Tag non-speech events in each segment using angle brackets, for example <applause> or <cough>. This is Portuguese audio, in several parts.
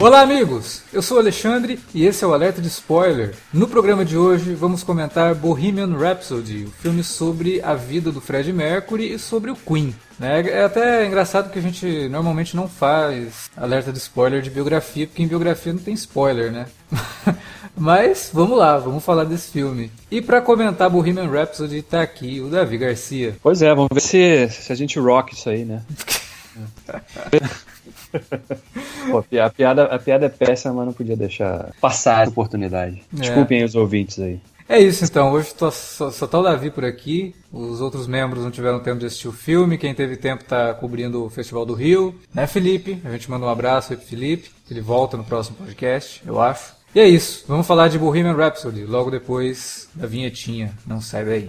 Olá, amigos! Eu sou o Alexandre e esse é o Alerta de Spoiler. No programa de hoje vamos comentar Bohemian Rhapsody, o filme sobre a vida do Fred Mercury e sobre o Queen. Né? É até engraçado que a gente normalmente não faz alerta de spoiler de biografia, porque em biografia não tem spoiler, né? <laughs> Mas vamos lá, vamos falar desse filme. E para comentar Bohemian Rhapsody tá aqui o Davi Garcia. Pois é, vamos ver se, se a gente rock isso aí, né? <laughs> <laughs> Pô, a, piada, a piada é péssima, mas não podia deixar passar essa oportunidade. É. Desculpem os ouvintes aí. É isso então, hoje tô, só, só tá o Davi por aqui, os outros membros não tiveram tempo de assistir o filme, quem teve tempo tá cobrindo o Festival do Rio, né Felipe? A gente manda um abraço aí pro Felipe, ele volta no próximo podcast, eu acho. E é isso, vamos falar de Bohemian Rhapsody, logo depois da vinhetinha, não sai daí.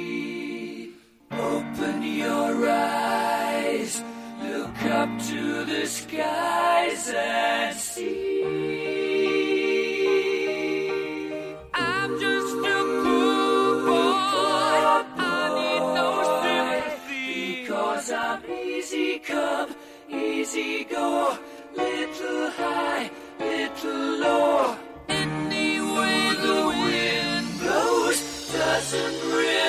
Up to the skies and see. I'm just a poor boy, I need no sympathy. Because I'm easy come, easy go, little high, little low. Any the wind blows doesn't really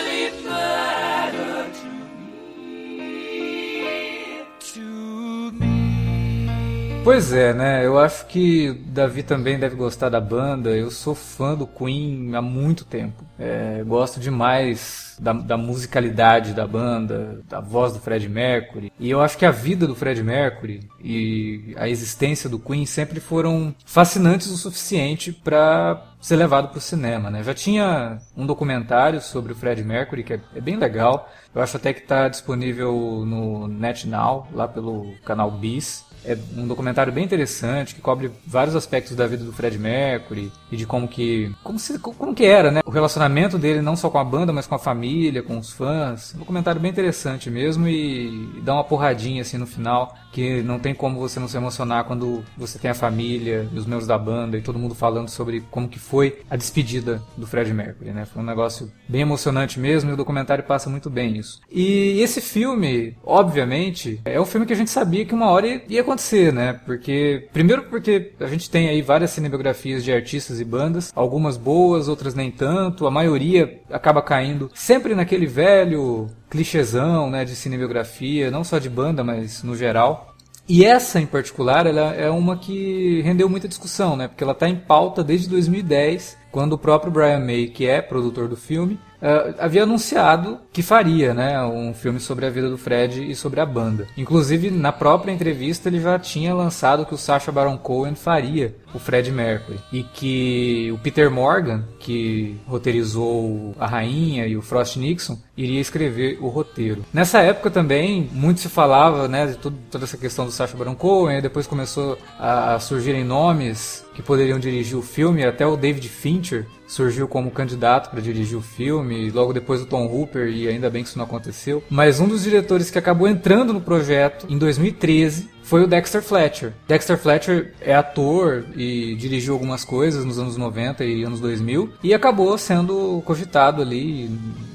Pois é, né? Eu acho que Davi também deve gostar da banda. Eu sou fã do Queen há muito tempo. É, gosto demais da, da, musicalidade da banda, da voz do Fred Mercury. E eu acho que a vida do Fred Mercury e a existência do Queen sempre foram fascinantes o suficiente para ser levado para o cinema, né? Já tinha um documentário sobre o Fred Mercury que é, é bem legal. Eu acho até que está disponível no NetNow, lá pelo canal Bis. É um documentário bem interessante que cobre vários aspectos da vida do Fred Mercury e de como que como, se, como que era, né? O relacionamento dele não só com a banda, mas com a família, com os fãs. Um documentário bem interessante mesmo e, e dá uma porradinha assim no final que não tem como você não se emocionar quando você tem a família os membros da banda e todo mundo falando sobre como que foi a despedida do Fred Mercury, né? Foi um negócio bem emocionante mesmo e o documentário passa muito bem isso. E esse filme, obviamente, é um filme que a gente sabia que uma hora ia acontecer, né? Porque primeiro porque a gente tem aí várias cinebiografias de artistas e bandas, algumas boas, outras nem tanto, a maioria acaba caindo sempre naquele velho clichêzão, né, de cinebiografia, não só de banda, mas no geral. E essa em particular, ela é uma que rendeu muita discussão, né? Porque ela está em pauta desde 2010, quando o próprio Brian May, que é produtor do filme, uh, havia anunciado que faria né, um filme sobre a vida do Fred e sobre a banda. Inclusive, na própria entrevista, ele já tinha lançado que o Sacha Baron Cohen faria o Fred Mercury. E que o Peter Morgan, que roteirizou A Rainha e o Frost Nixon, iria escrever o roteiro. Nessa época também, muito se falava né, de tudo, toda essa questão do Sacha Baron Cohen, depois começou a surgirem nomes que poderiam dirigir o filme, até o David Fincher surgiu como candidato para dirigir o filme, logo depois o Tom Hooper, e ainda bem que isso não aconteceu. Mas um dos diretores que acabou entrando no projeto em 2013 foi o Dexter Fletcher. Dexter Fletcher é ator e dirigiu algumas coisas nos anos 90 e anos 2000 e acabou sendo cogitado ali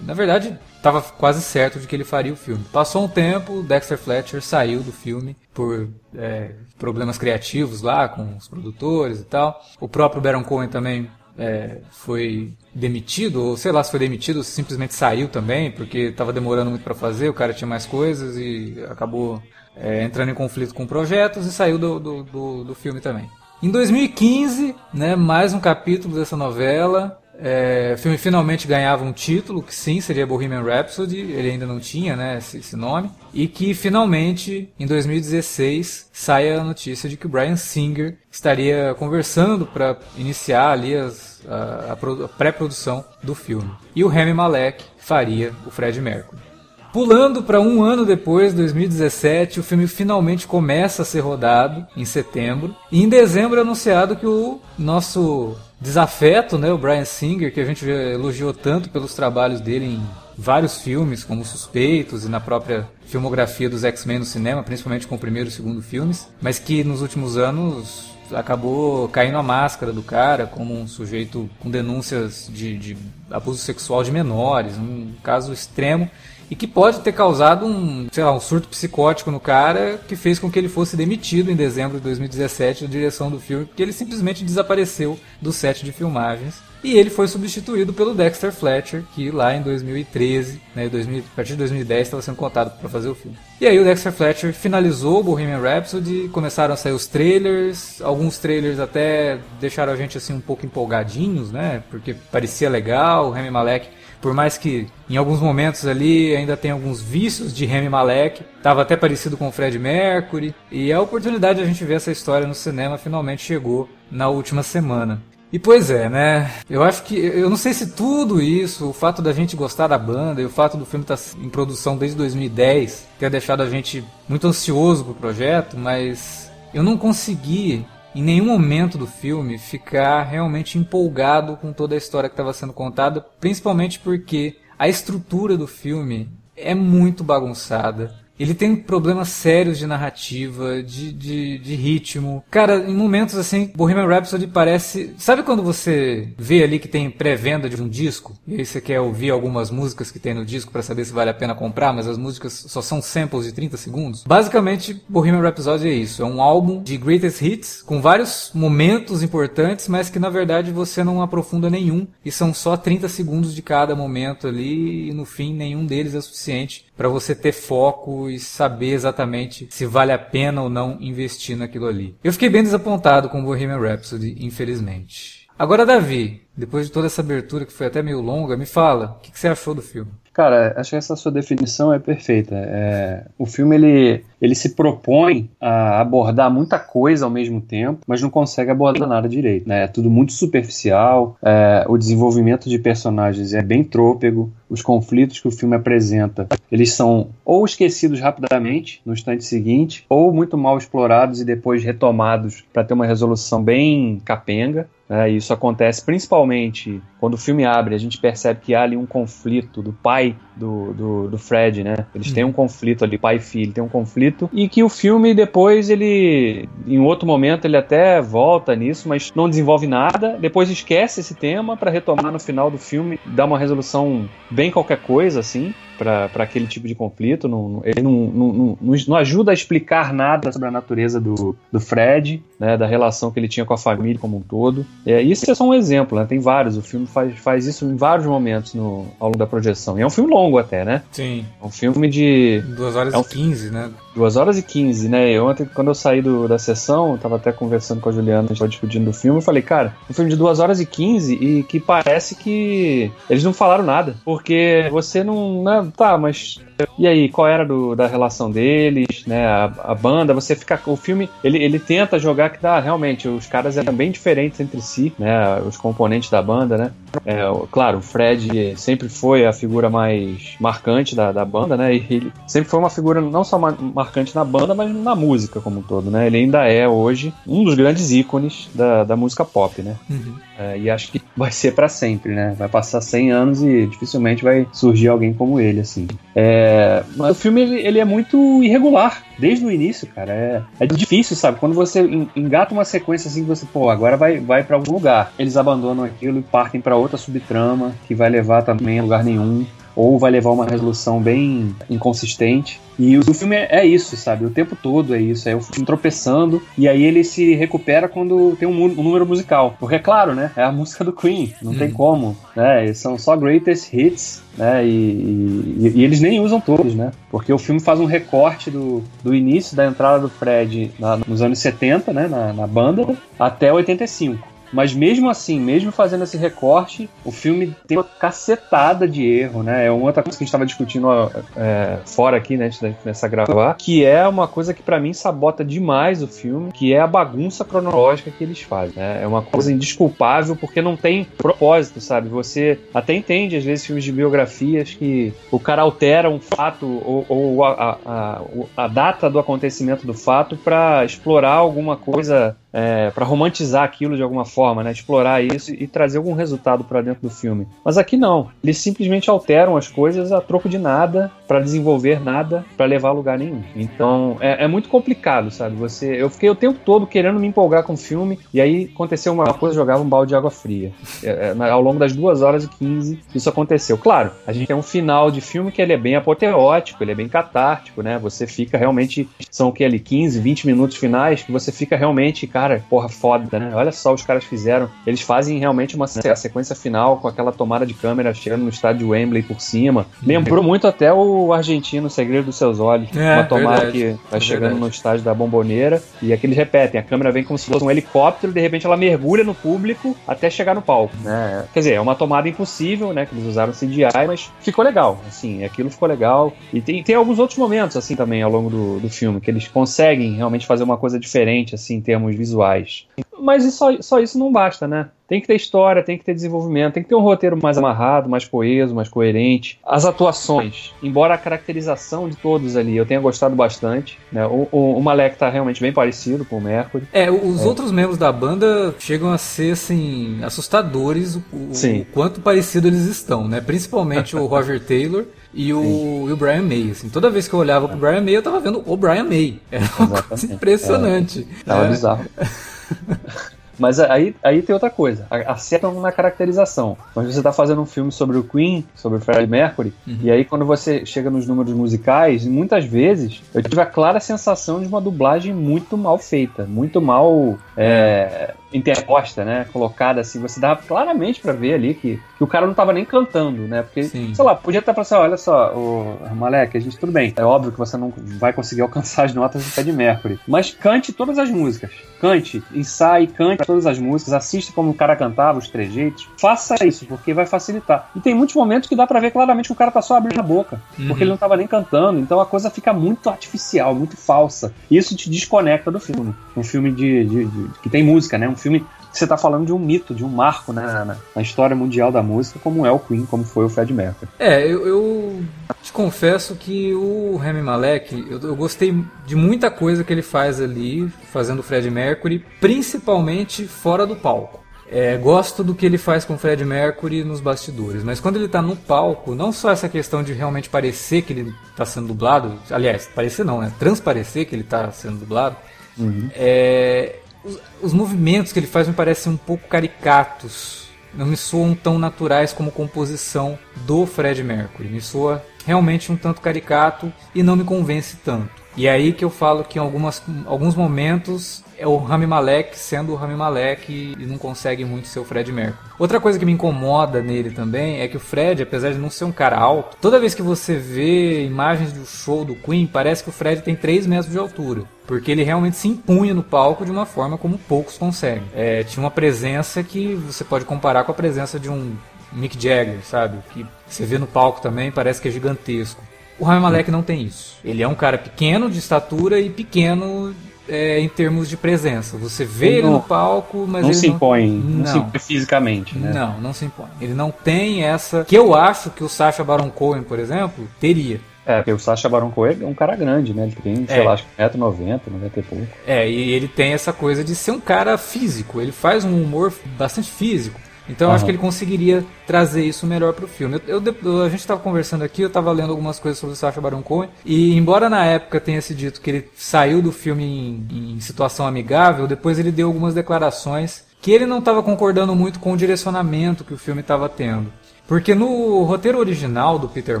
Na verdade, estava quase certo de que ele faria o filme. Passou um tempo, Dexter Fletcher saiu do filme por é, problemas criativos lá com os produtores e tal. O próprio Baron Cohen também é, foi demitido, ou sei lá se foi demitido, ou simplesmente saiu também, porque estava demorando muito para fazer, o cara tinha mais coisas e acabou é, entrando em conflito com projetos e saiu do, do, do, do filme também. Em 2015, né, mais um capítulo dessa novela. É, o filme finalmente ganhava um título, que sim, seria Bohemian Rhapsody, ele ainda não tinha né, esse, esse nome. E que finalmente, em 2016, saia a notícia de que o Brian Singer estaria conversando para iniciar ali as, a, a pré-produção do filme. E o Rami Malek faria o Fred Mercury. Pulando para um ano depois, 2017, o filme finalmente começa a ser rodado, em setembro. E em dezembro é anunciado que o nosso desafeto, né, o Brian Singer, que a gente elogiou tanto pelos trabalhos dele em vários filmes, como Suspeitos e na própria filmografia dos X-Men no cinema, principalmente com o primeiro e segundo filmes, mas que nos últimos anos acabou caindo a máscara do cara como um sujeito com denúncias de, de abuso sexual de menores, um caso extremo e que pode ter causado um, sei lá, um surto psicótico no cara que fez com que ele fosse demitido em dezembro de 2017 da direção do filme, porque ele simplesmente desapareceu do set de filmagens. E ele foi substituído pelo Dexter Fletcher, que lá em 2013, né, 2000, a partir de 2010, estava sendo contado para fazer o filme. E aí o Dexter Fletcher finalizou o Bohemian Rhapsody, começaram a sair os trailers, alguns trailers até deixaram a gente assim um pouco empolgadinhos, né, porque parecia legal, o Rami Malek por mais que em alguns momentos ali ainda tem alguns vícios de Remy Malek, estava até parecido com o Fred Mercury, e a oportunidade de a gente ver essa história no cinema finalmente chegou na última semana. E pois é, né? Eu acho que. Eu não sei se tudo isso, o fato da gente gostar da banda e o fato do filme estar tá em produção desde 2010, ter deixado a gente muito ansioso pro projeto, mas eu não consegui em nenhum momento do filme ficar realmente empolgado com toda a história que estava sendo contada, principalmente porque a estrutura do filme é muito bagunçada. Ele tem problemas sérios de narrativa, de, de, de, ritmo. Cara, em momentos assim, Bohemian Rhapsody parece. Sabe quando você vê ali que tem pré-venda de um disco? E aí você quer ouvir algumas músicas que tem no disco para saber se vale a pena comprar, mas as músicas só são samples de 30 segundos? Basicamente, Bohemian Rhapsody é isso. É um álbum de greatest hits, com vários momentos importantes, mas que na verdade você não aprofunda nenhum. E são só 30 segundos de cada momento ali, e no fim nenhum deles é suficiente para você ter foco e saber exatamente se vale a pena ou não investir naquilo ali. Eu fiquei bem desapontado com Bohemian Rhapsody, infelizmente. Agora, Davi, depois de toda essa abertura que foi até meio longa, me fala, o que, que você achou do filme? Cara, acho que essa sua definição é perfeita. É, o filme ele, ele se propõe a abordar muita coisa ao mesmo tempo, mas não consegue abordar nada direito. Né? É tudo muito superficial, é, o desenvolvimento de personagens é bem trôpego, os conflitos que o filme apresenta, eles são ou esquecidos rapidamente no instante seguinte, ou muito mal explorados e depois retomados para ter uma resolução bem capenga. É, isso acontece principalmente quando o filme abre, a gente percebe que há ali um conflito do pai do, do, do Fred, né? Eles têm um conflito ali, pai e filho, tem um conflito, e que o filme depois ele, em outro momento, ele até volta nisso, mas não desenvolve nada, depois esquece esse tema para retomar no final do filme, dar uma resolução bem qualquer coisa, assim para aquele tipo de conflito. Não, ele não, não, não, não, ajuda a explicar nada sobre a natureza do, do Fred, né, da relação que ele tinha com a família como um todo. É, isso é só um exemplo, né, tem vários. O filme faz, faz isso em vários momentos no, ao longo da projeção. E é um filme longo até, né? Sim. É um filme de. 2 horas é um, e 15, né? 2 horas e 15, né? Eu, ontem, quando eu saí do, da sessão, eu tava até conversando com a Juliana, a gente tava discutindo do filme, eu falei, cara, um filme de 2 horas e 15 e que parece que eles não falaram nada. Porque você não. Né, tá, mas e aí, qual era do, da relação deles, né? A, a, banda, você fica. O filme, ele, ele tenta jogar que tá, realmente, os caras eram bem diferentes entre si, né? Os componentes da banda, né? É, claro, o Fred sempre foi a figura mais marcante da, da banda, né? E ele sempre foi uma figura não só marcante na banda, mas na música como um todo, né? Ele ainda é hoje um dos grandes ícones da, da música pop, né? Uhum. É, e acho que vai ser para sempre, né? Vai passar 100 anos e dificilmente vai surgir alguém como ele, assim. É, mas o filme ele, ele, é muito irregular desde o início, cara. É, é difícil, sabe? Quando você engata uma sequência assim você, pô, agora vai, vai para algum lugar. Eles abandonam aquilo e partem para outra subtrama que vai levar também a lugar nenhum ou vai levar uma resolução bem inconsistente. E o, filme é, isso, sabe? O tempo todo é isso. É o filme tropeçando e aí ele se recupera quando tem um, um número musical. Porque, é claro, né? É a <laughs> música do Queen, não hum. tem como. Né? São só greatest hits, né? E, e, e, eles nem usam todos, né? Porque o filme faz um recorte do, do início da entrada do Fred na, nos anos 70, né? Na, na banda, até 85. Mas mesmo assim, mesmo fazendo esse recorte, o filme tem uma cacetada de erro, né? É uma outra coisa que a gente estava discutindo é, fora aqui, né, nessa gravar, que é uma coisa que para mim sabota demais o filme, que é a bagunça cronológica que eles fazem, né? É uma coisa indesculpável porque não tem propósito, sabe? Você até entende às vezes filmes de biografias que o cara altera um fato ou, ou a, a, a, data do acontecimento do fato para explorar alguma coisa é, para romantizar aquilo de alguma forma, né? Explorar isso e trazer algum resultado para dentro do filme. Mas aqui não. Eles simplesmente alteram as coisas a troco de nada, para desenvolver nada, para levar a lugar nenhum. Então é, é, muito complicado, sabe? Você, eu fiquei o tempo todo querendo me empolgar com o filme e aí aconteceu uma coisa, jogava um balde de água fria. É, é, ao longo das duas horas e 15 isso aconteceu. Claro, a gente tem um final de filme que ele é bem apoteótico, ele é bem catártico, né? Você fica realmente são o que ali 15, 20 minutos finais que você fica realmente, cara porra, foda, né? Olha só os caras fizeram. Eles fazem realmente uma a sequência final com aquela tomada de câmera chegando no estádio Wembley por cima. Lembrou muito até o argentino Segredo dos Seus Olhos. É, uma tomada verdade, que vai é chegando verdade. no estádio da Bomboneira e aqui eles repetem. A câmera vem como se fosse um helicóptero, de repente ela mergulha no público até chegar no palco, né? Quer dizer, é uma tomada impossível, né? Que eles usaram CGI, mas ficou legal. Assim, aquilo ficou legal. E tem, tem alguns outros momentos, assim, também ao longo do, do filme, que eles conseguem realmente fazer uma coisa diferente, assim, em termos visuais visuais. Mas só, só isso não basta, né? Tem que ter história, tem que ter desenvolvimento, tem que ter um roteiro mais amarrado, mais coeso, mais coerente. As atuações, embora a caracterização de todos ali eu tenha gostado bastante, né? O, o, o Malek tá realmente bem parecido com o Mercury. É, os é. outros membros da banda chegam a ser, assim, assustadores o, o quanto parecido eles estão, né? Principalmente o <laughs> Roger Taylor e o, e o, Brian May. Assim, toda vez que eu olhava pro Brian May, eu tava vendo o Brian May. Era uma Exatamente. coisa impressionante. É, tava é. bizarro. <laughs> Mas aí, aí tem outra coisa, acertam na caracterização. Mas você está fazendo um filme sobre o Queen, sobre o Freddie Mercury, uhum. e aí quando você chega nos números musicais, muitas vezes eu tive a clara sensação de uma dublagem muito mal feita, muito mal é, interposta, né? Colocada assim, você dava claramente para ver ali que, que o cara não tava nem cantando, né? Porque, Sim. sei lá, podia estar assim, olha só, o Malek, a gente tudo bem. É óbvio que você não vai conseguir alcançar as notas do Freddie Mercury, mas cante todas as músicas. Cante, ensaie, cante todas as músicas, assista como o cara cantava, os trejeitos. Faça isso, porque vai facilitar. E tem muitos momentos que dá para ver claramente que o cara tá só abrindo a boca, uhum. porque ele não tava nem cantando. Então a coisa fica muito artificial, muito falsa. E isso te desconecta do filme. Um filme de, de, de que tem música, né? Um filme você está falando de um mito, de um marco né, na, na, história mundial da música, como é o Queen, como foi o Fred Mercury. É, eu, eu te confesso que o Remy Malek, eu, eu, gostei de muita coisa que ele faz ali, fazendo o Fred Mercury, principalmente fora do palco. É, gosto do que ele faz com o Fred Mercury nos bastidores, mas quando ele está no palco, não só essa questão de realmente parecer que ele está sendo dublado, aliás, parecer não, né? Transparecer que ele está sendo dublado, uhum. é, os, os movimentos que ele faz me parecem um pouco caricatos. Não me soam tão naturais como composição do Fred Mercury. Me soa realmente um tanto caricato e não me convence tanto. E é aí que eu falo que em algumas, alguns momentos é o Rami Malek sendo o Rami Malek e não consegue muito ser o Fred Mercury. Outra coisa que me incomoda nele também é que o Fred, apesar de não ser um cara alto, toda vez que você vê imagens do show do Queen, parece que o Fred tem 3 metros de altura. Porque ele realmente se impunha no palco de uma forma como poucos conseguem. É, tinha uma presença que você pode comparar com a presença de um Mick Jagger, sabe? Que você vê no palco também, parece que é gigantesco. O Rami Malek não tem isso. Ele é um cara pequeno de estatura e pequeno é, em termos de presença. Você vê ele, ele no palco, mas não ele se impõe, não, não se impõe fisicamente, né? Não, não se impõe. Ele não tem essa que eu acho que o Sacha Baron Cohen, por exemplo, teria. É, porque o Sacha Baron Cohen é um cara grande, né? Ele tem, sei é. lá, acho que 1,90m, 90 e pouco. É, e ele tem essa coisa de ser um cara físico. Ele faz um humor bastante físico. Então eu acho que ele conseguiria trazer isso melhor para o filme. Eu, eu, a gente estava conversando aqui, eu estava lendo algumas coisas sobre o Sacha Baron Cohen, e embora na época tenha se dito que ele saiu do filme em, em situação amigável, depois ele deu algumas declarações que ele não estava concordando muito com o direcionamento que o filme estava tendo. Porque no roteiro original do Peter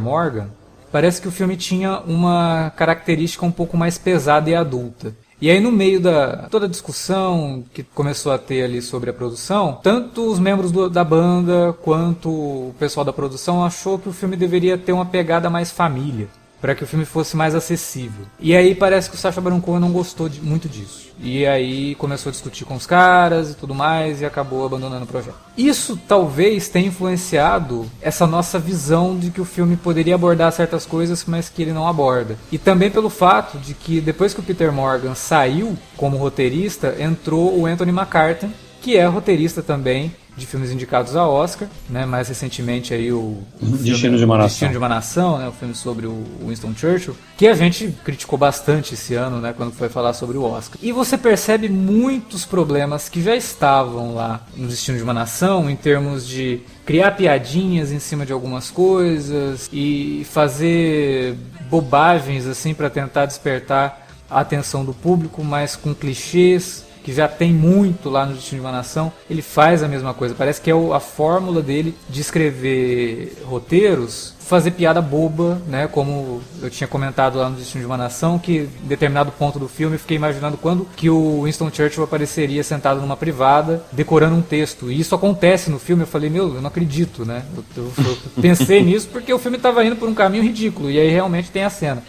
Morgan, parece que o filme tinha uma característica um pouco mais pesada e adulta. E aí no meio da toda a discussão que começou a ter ali sobre a produção, tanto os membros do, da banda quanto o pessoal da produção achou que o filme deveria ter uma pegada mais família para que o filme fosse mais acessível. E aí parece que o Sacha Baron Cohen não gostou de, muito disso. E aí começou a discutir com os caras e tudo mais e acabou abandonando o projeto. Isso talvez tenha influenciado essa nossa visão de que o filme poderia abordar certas coisas, mas que ele não aborda. E também pelo fato de que depois que o Peter Morgan saiu como roteirista, entrou o Anthony McCarthy, que é roteirista também de filmes indicados a Oscar, né? Mais recentemente aí o Destino filme, de uma Nação. Destino de uma Nação, né? O filme sobre o Winston Churchill, que a gente criticou bastante esse ano, né? Quando foi falar sobre o Oscar. E você percebe muitos problemas que já estavam lá no Destino de uma Nação, em termos de criar piadinhas em cima de algumas coisas e fazer bobagens assim para tentar despertar a atenção do público, mas com clichês que já tem muito lá no Destino de uma Nação, ele faz a mesma coisa. Parece que é a fórmula dele de escrever roteiros, fazer piada boba, né? Como eu tinha comentado lá no Destino de uma Nação, que em determinado ponto do filme eu fiquei imaginando quando que o Winston Churchill apareceria sentado numa privada, decorando um texto. E isso acontece no filme, eu falei, meu, eu não acredito, né? Eu, eu- eu pensei <laughs> nisso porque o filme estava indo por um caminho ridículo, e aí realmente tem a cena.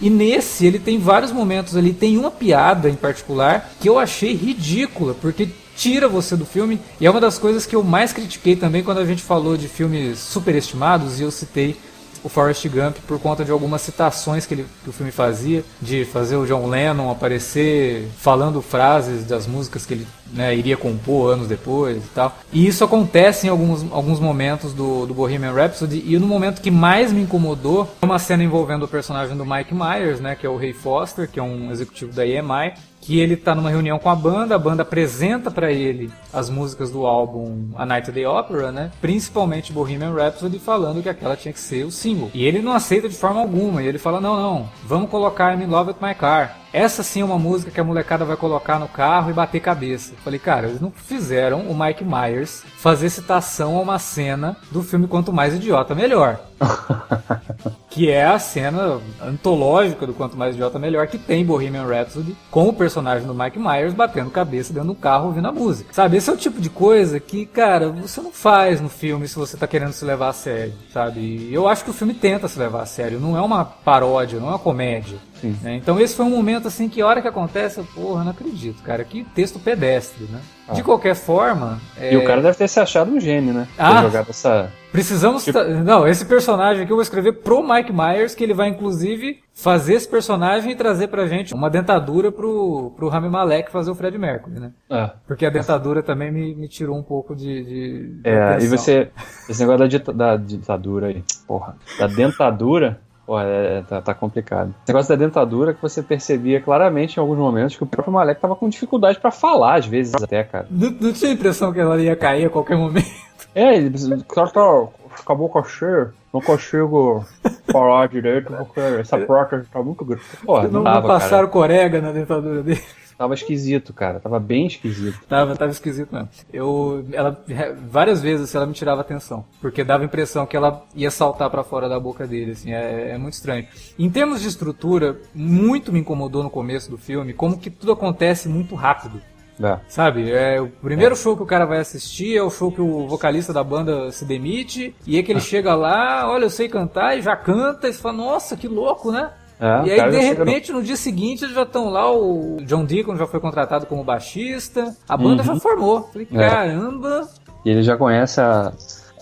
E nesse ele tem vários momentos ali, tem uma piada em particular que eu achei ridícula, porque tira você do filme, e é uma das coisas que eu mais critiquei também quando a gente falou de filmes superestimados, e eu citei o Forrest Gump por conta de algumas citações que, ele, que o filme fazia, de fazer o John Lennon aparecer falando frases das músicas que ele né, iria compor anos depois e tal. E isso acontece em alguns, alguns momentos do, do Bohemian Rhapsody, e no momento que mais me incomodou é uma cena envolvendo o personagem do Mike Myers, né, que é o Ray Foster, que é um executivo da EMI, que ele tá numa reunião com a banda, a banda apresenta para ele as músicas do álbum A Night of the Opera, né? Principalmente Bohemian Rhapsody, falando que aquela tinha que ser o single. E ele não aceita de forma alguma, e ele fala: "Não, não, vamos colocar I'm in Love with My Car". Essa sim é uma música que a molecada vai colocar no carro e bater cabeça. Falei, cara, eles não fizeram o Mike Myers fazer citação a uma cena do filme Quanto Mais Idiota Melhor. <laughs> que é a cena antológica do Quanto Mais Idiota Melhor que tem Bohemian Rhapsody com o personagem do Mike Myers batendo cabeça dentro do carro ouvindo a música. Sabe, esse é o tipo de coisa que, cara, você não faz no filme se você tá querendo se levar a sério, sabe? E eu acho que o filme tenta se levar a sério, não é uma paródia, não é uma comédia. né? Então esse foi um momento assim que hora que acontece, eu, porra, não acredito, cara, que texto pedestre, né? De qualquer forma, E é, o cara deve ter se achado um gênio, né? Ah. Essa. Precisamos. Tipo- Não, esse personagem aqui eu vou escrever pro Mike Myers, que ele vai inclusive fazer esse personagem e trazer pra gente uma dentadura pro, pro Rami Malek fazer o Fred Mercury, né? Ah. Porque a dentadura também me, me tirou um pouco de. de É, e você. Esse negócio da, dita- da ditadura aí. Porra. Da dentadura. Porra, é, tá, tá complicado. Esse negócio da dentadura que você percebia claramente em alguns momentos que o próprio Malek tava com dificuldade pra falar, às vezes até, cara. Não, não tinha a impressão que ela ia cair a qualquer momento. É, ele cara tá com a cheia, não consigo falar direito porque essa <laughs> prótese tá muito grande. Porra, não, não, não tava, passaram cara. corega na dentadura dele. Tava esquisito, cara. Tava bem esquisito. Tava, tava esquisito mesmo. Eu, ela, várias vezes assim, ela me tirava atenção, porque dava a impressão que ela ia saltar pra fora da boca dele, assim, é, é muito estranho. Em termos de estrutura, muito me incomodou no começo do filme, como que tudo acontece muito rápido. É. Sabe, é, o primeiro show que o cara vai assistir é o show que o vocalista da banda se demite, e aí que ele chega lá, olha, eu sei cantar, e já canta, e você fala, nossa, que louco, né? É, e aí, de chega no- repente, no... dia seguinte, eles já estão lá, o John Deacon já foi contratado como baixista, a banda já formou. Falei, Uhum. É. caramba! E ele já conhece a,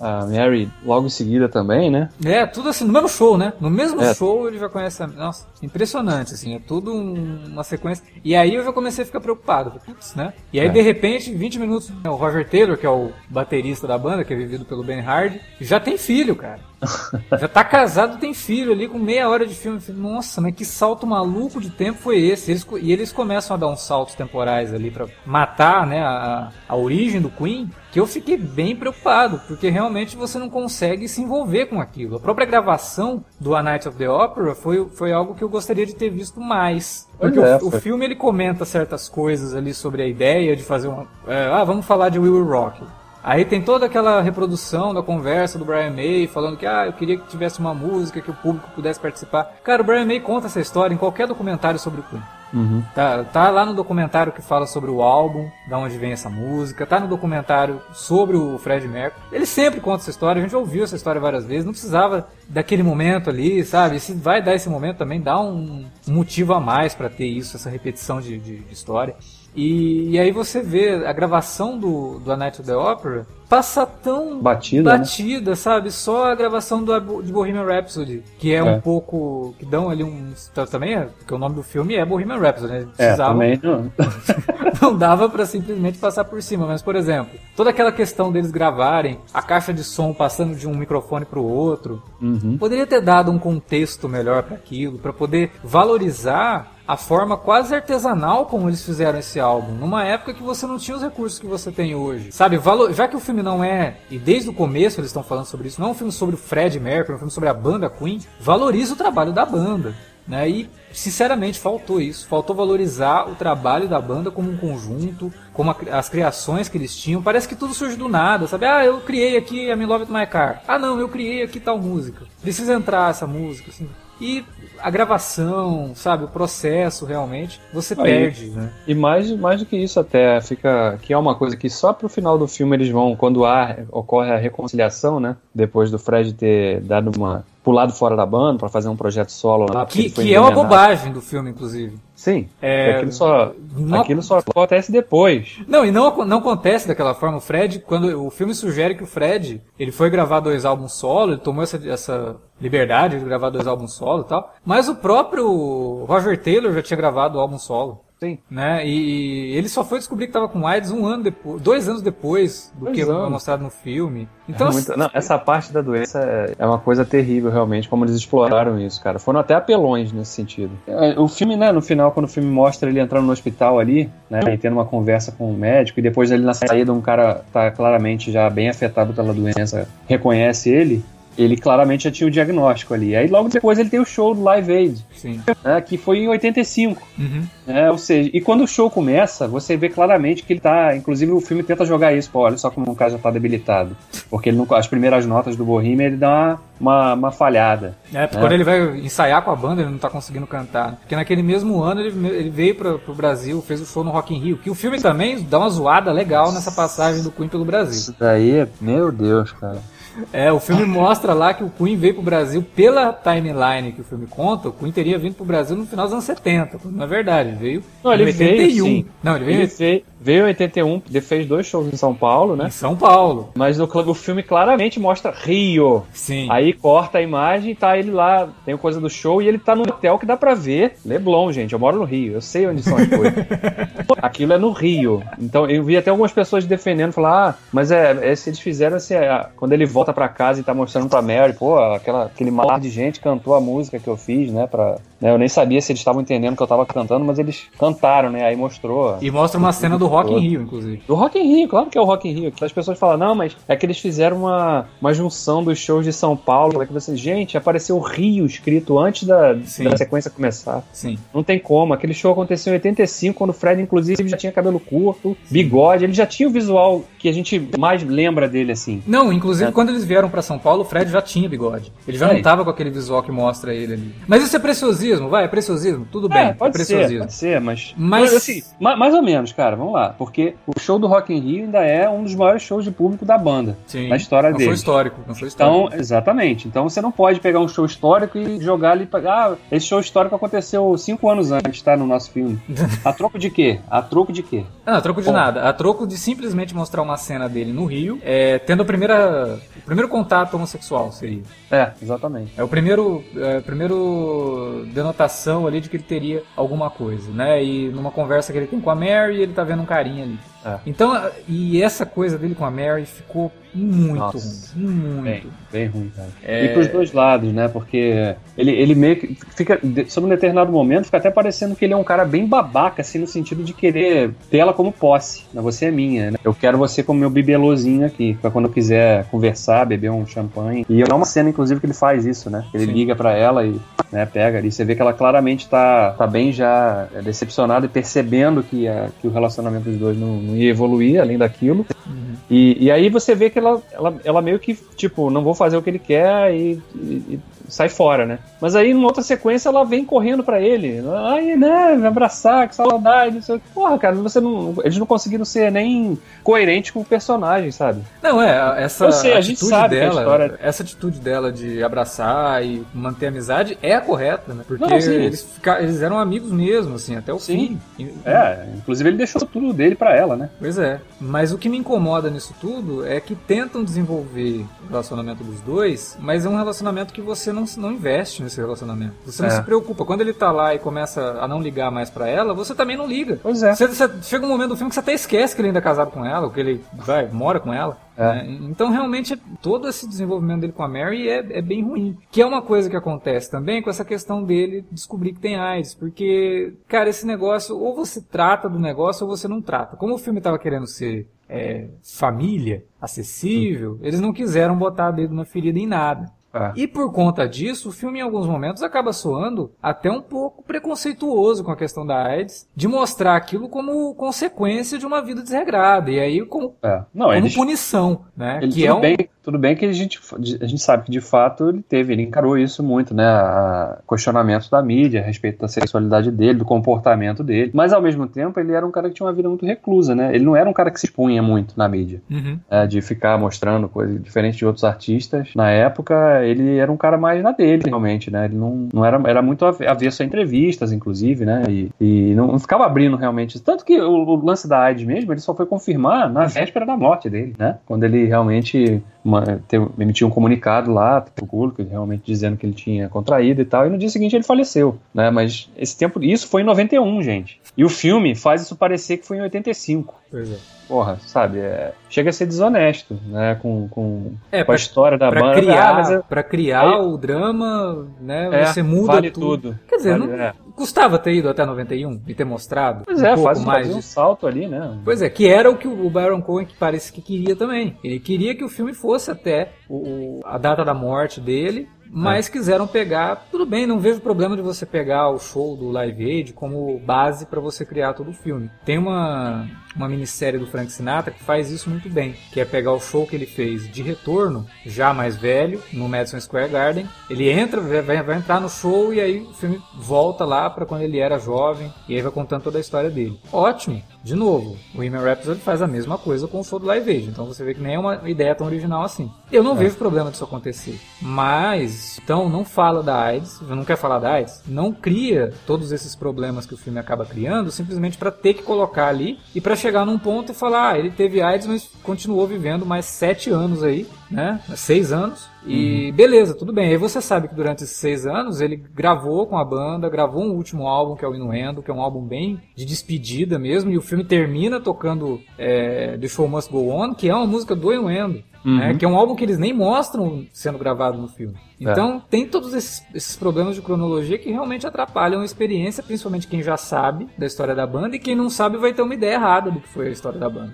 a Mary logo em seguida também, né? É, tudo assim, no mesmo show, né? No mesmo É. show ele já conhece a... Nossa, impressionante, assim, é tudo um- uma sequência. E aí eu já comecei a ficar preocupado. Putz, né? E aí, É. de repente, 20 minutos, né, o Roger Taylor, que é o baterista da banda, que é vivido pelo Ben Hard, já tem filho, cara. <laughs> já tá casado, tem filho ali com meia hora de filme. Nossa, mas que salto maluco de tempo foi esse? Eles e eles começam a dar uns saltos temporais ali pra matar, né, a, a origem do Queen, que eu fiquei bem preocupado, porque realmente você não consegue se envolver com aquilo. A própria gravação do A Night of the Opera foi, foi algo que eu gostaria de ter visto mais. Porque é, o, o filme ele comenta certas coisas ali sobre a ideia de fazer uma. é, ah, vamos falar de Will Rock. Aí tem toda aquela reprodução da conversa do Brian May falando que ah, eu queria que tivesse uma música que o público pudesse participar. Cara, o Brian May conta essa história em qualquer documentário sobre o Queen. Uhum. Tá, tá lá no documentário que fala sobre o álbum, da onde vem essa música, tá no documentário sobre o Fred Mercury. Ele sempre conta essa história, a gente ouviu essa história várias vezes, não precisava daquele momento ali, sabe? Se vai dar esse momento também, dá um, motivo a mais para ter isso, essa repetição de, de, de história. E, e, aí você vê a gravação do, do A Night of the Opera passa tão batida, batida né? sabe? Só a gravação do, de Bohemian Rhapsody, que é, é, um pouco. que dão ali um. Também é, porque o nome do filme é Bohemian Rhapsody, né? É, também <laughs> não. não dava para simplesmente passar por cima, mas por exemplo, toda aquela questão deles gravarem, a caixa de som passando de um microfone para o outro, uhum. poderia ter dado um contexto melhor para aquilo, para poder valorizar a forma quase artesanal como eles fizeram esse álbum, numa época que você não tinha os recursos que você tem hoje. Sabe, valor, já que o filme não é, e desde o começo eles estão falando sobre isso, não é um filme sobre o Fred Mercury, é um filme sobre a banda Queen, valoriza o trabalho da banda. Né? E, sinceramente, faltou isso. Faltou valorizar o trabalho da banda como um conjunto, como a, as criações que eles tinham. Parece que tudo surge do nada, sabe? Ah, eu criei aqui a Me Love It My Car. Ah, não, eu criei aqui tal música. Precisa entrar essa música, assim. E a gravação, sabe, o processo realmente, você Aí, perde, né? E mais, mais do que isso até, fica que é uma coisa que só pro final do filme eles vão, quando há, ocorre a reconciliação, né? Depois do Fred ter dado uma pulado fora da banda para fazer um projeto solo lá. Que, que é uma bobagem do filme, inclusive. Sim, é, aquilo, só, não, aquilo só acontece depois. Não, e não, não acontece daquela forma. O Fred, quando o filme sugere que o Fred ele foi gravar dois álbuns solo, ele tomou essa, essa liberdade de gravar dois álbuns solo e tal. Mas o próprio Roger Taylor já tinha gravado o álbum solo. Sim. Né? E, e ele só foi descobrir que estava com AIDS um ano depois, dois anos depois do dois que foi mostrado no filme. Então, é muito, não, essa parte da doença é, é, uma coisa terrível, realmente, como eles exploraram isso, cara. Foram até apelões nesse sentido. É, o filme, né, no final, quando o filme mostra ele entrando no hospital ali, né, e tendo uma conversa com o médico, e depois ali na saída um cara tá claramente já bem afetado pela doença, reconhece ele, ele claramente já tinha o diagnóstico ali. Aí logo depois ele tem o show do Live Aid, né, que foi em 85. Uhum. É, ou seja, e quando o show começa, você vê claramente que ele tá. Inclusive o filme tenta jogar isso, pô, olha só como o cara já tá debilitado. Porque ele não, as primeiras notas do Bohemian ele dá uma, uma, uma falhada. É, porque né? quando ele vai ensaiar com a banda, ele não tá conseguindo cantar. Porque naquele mesmo ano ele, ele veio pra, pro Brasil, fez o show no Rock in Rio. Que o filme também dá uma zoada legal nessa passagem do Queen pelo Brasil. Isso daí, meu Deus, cara. É, o filme mostra lá que o Queen veio pro Brasil pela timeline que o filme conta. O Queen teria vindo pro Brasil no final dos anos 70, na verdade, veio não, ele em 81. Veio, sim. Não, ele veio, ele veio, veio em 81, ele fez dois shows em São Paulo, né? Em São Paulo. Mas o, o filme claramente mostra Rio. Sim. Aí corta a imagem e tá ele lá, tem coisa do show e ele tá no hotel que dá pra ver. Leblon, gente, eu moro no Rio, eu sei onde são as coisas. <laughs> Aquilo é no Rio. Então eu vi até algumas pessoas defendendo, falar, ah, mas é, é se eles fizeram assim, é, quando ele volta para casa e tá mostrando pra Mary, pô, aquela, aquele mar de gente cantou a música que eu fiz, né, pra, né, eu nem sabia se eles estavam entendendo que eu tava cantando, mas eles cantaram, né, aí mostrou. E mostra uma cena do Rock in Rio, inclusive. Do Rock in Rio, claro que é o Rock in Rio. As pessoas falam, não, mas é que eles fizeram uma, uma junção dos shows de São Paulo, é que você, gente, apareceu Rio escrito antes da, da sequência começar. Sim. Não tem como, aquele show aconteceu em 85, quando o Fred, inclusive, já tinha cabelo curto, bigode, ele já tinha o visual que a gente mais lembra dele, assim. Não, inclusive, é. quando eles vieram para São Paulo, o Fred já tinha bigode. Ele já é. não tava com aquele visual que mostra ele ali. Mas isso é preciosismo, vai, é preciosismo, tudo bem. É, pode é ser, pode ser, mas... Mas, assim, mais ou menos, cara, vamos lá. Porque o show do Rock in Rio ainda é um dos maiores shows de público da banda. Sim, na história não. Foi histórico, não foi histórico. Então, exatamente. Então você não pode pegar um show histórico e jogar ali. Ah, esse show histórico aconteceu cinco anos antes, tá? No nosso filme. <laughs> a troco de quê? A troco de quê? Não, a troco de Bom. nada. A troco de simplesmente mostrar uma cena dele no Rio, é, tendo a primeira, o primeiro contato homossexual, seria. É, exatamente. É o primeiro, é, primeiro denotação ali de que ele teria alguma coisa, né? E numa conversa que ele tem com a Mary, ele tá vendo um carinha ali. É. Então, e essa coisa dele com a Mary ficou muito Nossa, ruim. Muito. Bem, bem ruim, cara. É... E pros dois lados, né? Porque ele, ele meio que fica, sob um determinado momento, fica até parecendo que ele é um cara bem babaca, assim, no sentido de querer ter ela como posse. Né? Você é minha, né? Eu quero você como meu bibelozinho aqui, pra quando eu quiser conversar, beber um champanhe. E é uma cena, inclusive, que ele faz isso, né? Ele Sim. liga para ela e né? Pega ali, você vê que ela claramente tá, tá bem já decepcionada e percebendo que, a, que o relacionamento dos dois não, não ia evoluir além daquilo. Uhum. E, e aí você vê que ela, ela, ela meio que, tipo, não vou fazer o que ele quer e, e, sai fora, né? Mas aí, numa outra sequência, ela vem correndo para ele. Ai, né, me abraçar, que saudade. Não Porra, cara, você não, eles não conseguiram ser nem coerentes com o personagem, sabe? Não, é, essa sei, atitude dela, história... essa atitude dela de abraçar e manter amizade é a correta, né? Porque não, eles, ficaram, eles eram amigos mesmo, assim, até o sim. fim. É, inclusive ele deixou tudo dele para ela, né? Pois é. Mas o que me incomoda nisso tudo é que tentam desenvolver o relacionamento dos dois, mas é um relacionamento que você não, não investe nesse relacionamento. Você não é. se preocupa. Quando ele tá lá e começa a não ligar mais para ela, você também não liga. Pois é. Você, você, chega um momento do filme que você até esquece que ele ainda é casado com ela, ou que ele vai, mora com ela. É. Né? Então, realmente, todo esse desenvolvimento dele com a Mary é, é, bem ruim. Que é uma coisa que acontece também com essa questão dele descobrir que tem AIDS. Porque, cara, esse negócio, ou você trata do negócio ou você não trata. Como o filme estava querendo ser é, família, acessível, hum. eles não quiseram botar dedo na ferida em nada. É. E por conta disso, o filme em alguns momentos acaba soando até um pouco preconceituoso com a questão da AIDS, de mostrar aquilo como consequência de uma vida desregrada, e aí como, é. Não, como eles, punição, né? Ele, que é um... bem, tudo bem que a gente, a gente sabe que de fato ele teve, ele encarou isso muito, né? A questionamento da mídia a respeito da sexualidade dele, do comportamento dele, mas ao mesmo tempo ele era um cara que tinha uma vida muito reclusa, né? Ele não era um cara que se expunha muito na mídia, uhum. é, de ficar mostrando coisas diferentes de outros artistas. Na época, ele era um cara mais na dele, realmente, né? Ele não, não era, era muito avesso a entrevistas, inclusive, né? E, e não, não, ficava abrindo realmente. Tanto que o, o, lance da AIDS mesmo, ele só foi confirmar na véspera da morte dele, né? Quando ele realmente uma, emitiu um comunicado lá pro público, realmente dizendo que ele tinha contraído e tal, e no dia seguinte ele faleceu, né? Mas esse tempo, isso foi em 91, gente. E o filme faz isso parecer que foi em 85. Pois é porra, sabe? É, chega a ser desonesto, né? Com, com, é, com pra, a história da pra banda. Criar, ah, Pra criar o drama, né? É, você muda vale tudo. tudo. Quer dizer, vale, não, é. custava ter ido até 91 e ter mostrado. Pois um é, pouco faz mais um salto ali, né? Pois é, que era o que o Baron Cohen que parece que queria também. Ele queria que o filme fosse até o, a data da morte dele mas é. quiseram pegar, tudo bem, não vejo problema de você pegar o show do Live Aid como base para você criar todo o filme. Tem uma uma minissérie do Frank Sinatra que faz isso muito bem, que é pegar o show que ele fez de retorno, já mais velho, no Madison Square Garden. Ele entra, vai, vai entrar no show e aí o filme volta lá para quando ele era jovem e aí vai contando toda a história dele. Ótimo! De novo, o Women Rhapsody faz a mesma coisa com o show do Live Aid, então você vê que nem é uma ideia tão original assim. Eu não é. vejo problema disso acontecer, mas então não fala da AIDS, não quer falar da AIDS, não cria todos esses problemas que o filme acaba criando simplesmente para ter que colocar ali e para chegar num ponto e falar, ah, ele teve AIDS, mas continuou vivendo mais sete anos aí, né? Seis anos. E uhum. beleza, tudo bem. Aí você sabe que durante esses seis anos ele gravou com a banda, gravou um último álbum que é o Inuendo, que é um álbum bem de despedida mesmo, e o filme termina tocando é, The Show Must Go On, que é uma música do Inuendo. Uhum. Né, que é um álbum que eles nem mostram sendo gravado no filme. É. Então é. tem todos esses, esses, problemas de cronologia que realmente atrapalham a experiência, principalmente quem já sabe da história da banda e quem não sabe vai ter uma ideia errada do que foi a história da banda.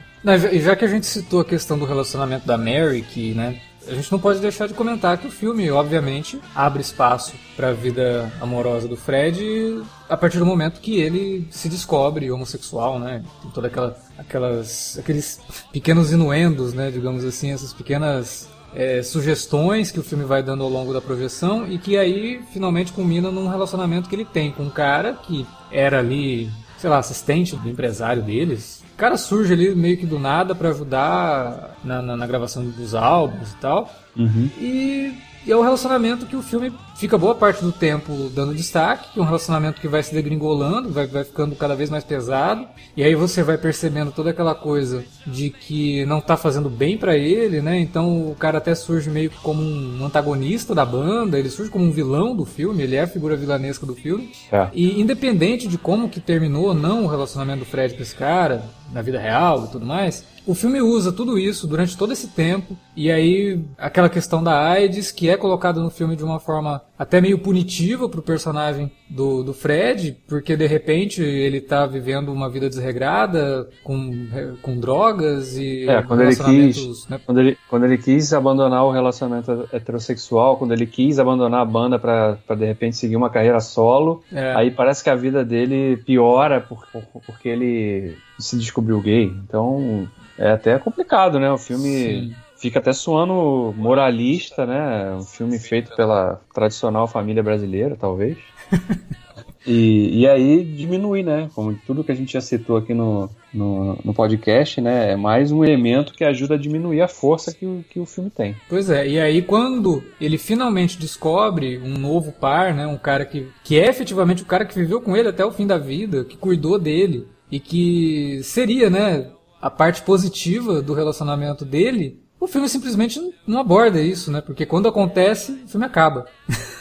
E já que a gente citou a questão do relacionamento da Mary, que né, a gente não pode deixar de comentar que o filme, obviamente, abre espaço para a vida amorosa do Fred a partir do momento que ele se descobre homossexual, né? Tem toda aquela aquelas aqueles pequenos inuendos, né, digamos assim, essas pequenas é, sugestões que o filme vai dando ao longo da projeção e que aí finalmente culmina num relacionamento que ele tem com um cara que era ali, sei lá, assistente do empresário deles, cara surge ali meio que do nada para ajudar na, na, na, gravação dos álbuns e tal. Uhum. E, e é o relacionamento que o filme fica boa parte do tempo dando destaque, que é um relacionamento que vai se degringolando, vai, vai ficando cada vez mais pesado, e aí você vai percebendo toda aquela coisa de que não tá fazendo bem para ele, né? Então o cara até surge meio que como um antagonista da banda, ele surge como um vilão do filme, ele é a figura vilanesca do filme. É. E independente de como que terminou ou não o relacionamento do Fred com esse cara, na vida real e tudo mais, o filme usa tudo isso durante todo esse tempo, e aí aquela questão da AIDS, que é colocada no filme de uma forma até meio punitiva pro personagem do, do Fred, porque de repente ele tá vivendo uma vida desregrada, com, com drogas e é, quando ele quis, né? quando, ele, quando ele quis abandonar o relacionamento heterossexual, quando ele quis abandonar a banda para de repente seguir uma carreira solo, é. aí parece que a vida dele piora por, por, porque ele se descobriu gay. Então é até complicado, né? O filme. Sim fica até suando moralista, né? Um filme feito pela tradicional família brasileira, talvez. <laughs> E, e aí diminui, né? Como tudo que a gente já citou aqui no, no, no, podcast, né? É mais um elemento que ajuda a diminuir a força que o, que o filme tem. Pois é, e aí quando ele finalmente descobre um novo par, né? Um cara que, que é efetivamente o cara que viveu com ele até o fim da vida, que cuidou dele e que seria, né? A parte positiva do relacionamento dele, o filme simplesmente não aborda isso, né? Porque quando acontece, o filme acaba.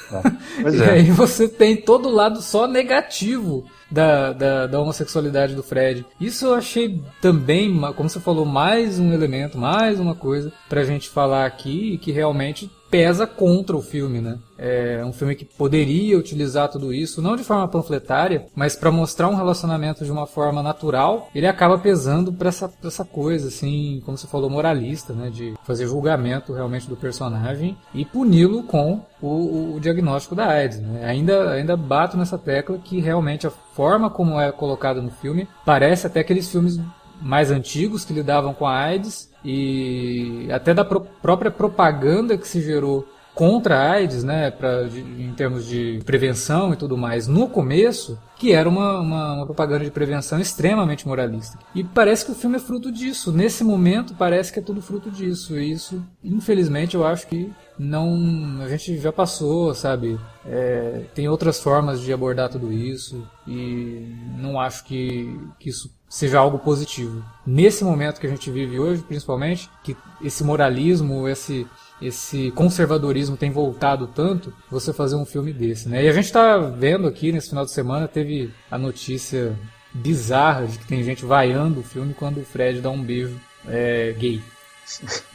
É. <laughs> e é. aí você tem todo o lado só negativo da, da, da, homossexualidade do Fred. Isso eu achei também, como você falou, mais um elemento, mais uma coisa pra gente falar aqui que realmente pesa contra o filme, né? É um filme que poderia utilizar tudo isso, não de forma panfletária, mas para mostrar um relacionamento de uma forma natural, ele acaba pesando para essa, essa coisa, assim, como você falou, moralista, né? De fazer julgamento realmente do personagem e puni-lo com o, o, diagnóstico da AIDS. Né? Ainda, ainda bato nessa tecla que realmente a forma como é colocada no filme parece até aqueles filmes mais antigos que lidavam com a AIDS e até da pro própria propaganda que se gerou contra a AIDS, né, pra, de, em termos de prevenção e tudo mais, no começo, que era uma, uma, uma, propaganda de prevenção extremamente moralista. E parece que o filme é fruto disso. Nesse momento, parece que é tudo fruto disso. E isso, infelizmente, eu acho que não. A gente já passou, sabe? É, tem outras formas de abordar tudo isso. E não acho que, que isso seja algo positivo. Nesse momento que a gente vive hoje, principalmente, que esse moralismo, esse esse conservadorismo tem voltado tanto, você fazer um filme desse, né? E a gente está vendo aqui nesse final de semana teve a notícia bizarra de que tem gente vaiando o filme quando o Fred dá um beijo é, gay.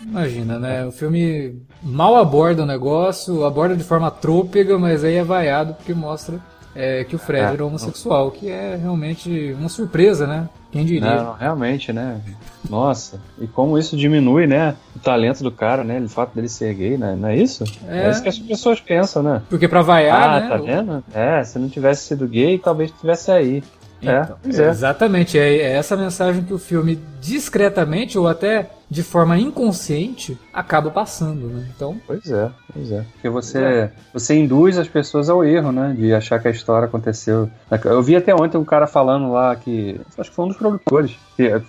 Imagina, né? O filme mal aborda o negócio, aborda de forma trôpega, mas aí é vaiado porque mostra é, que o Fred é, era homossexual, que é realmente uma surpresa, né? Quem diria? Não, realmente, né? Nossa, e como isso diminui, né? O talento do cara, né? O fato dele ser gay, né? Não é isso? É, é isso que as pessoas pensam, né? Porque pra vaiar, ah, né? tá vendo? É, se não tivesse sido gay, talvez tivesse aí. É, então, é, Exatamente, é, é essa mensagem que o filme discretamente ou até de forma inconsciente acaba passando, né? Então, pois é, pois é. Porque você é. você induz as pessoas ao erro, né, de achar que a história aconteceu. Eu vi até ontem um cara falando lá que acho que foi um dos produtores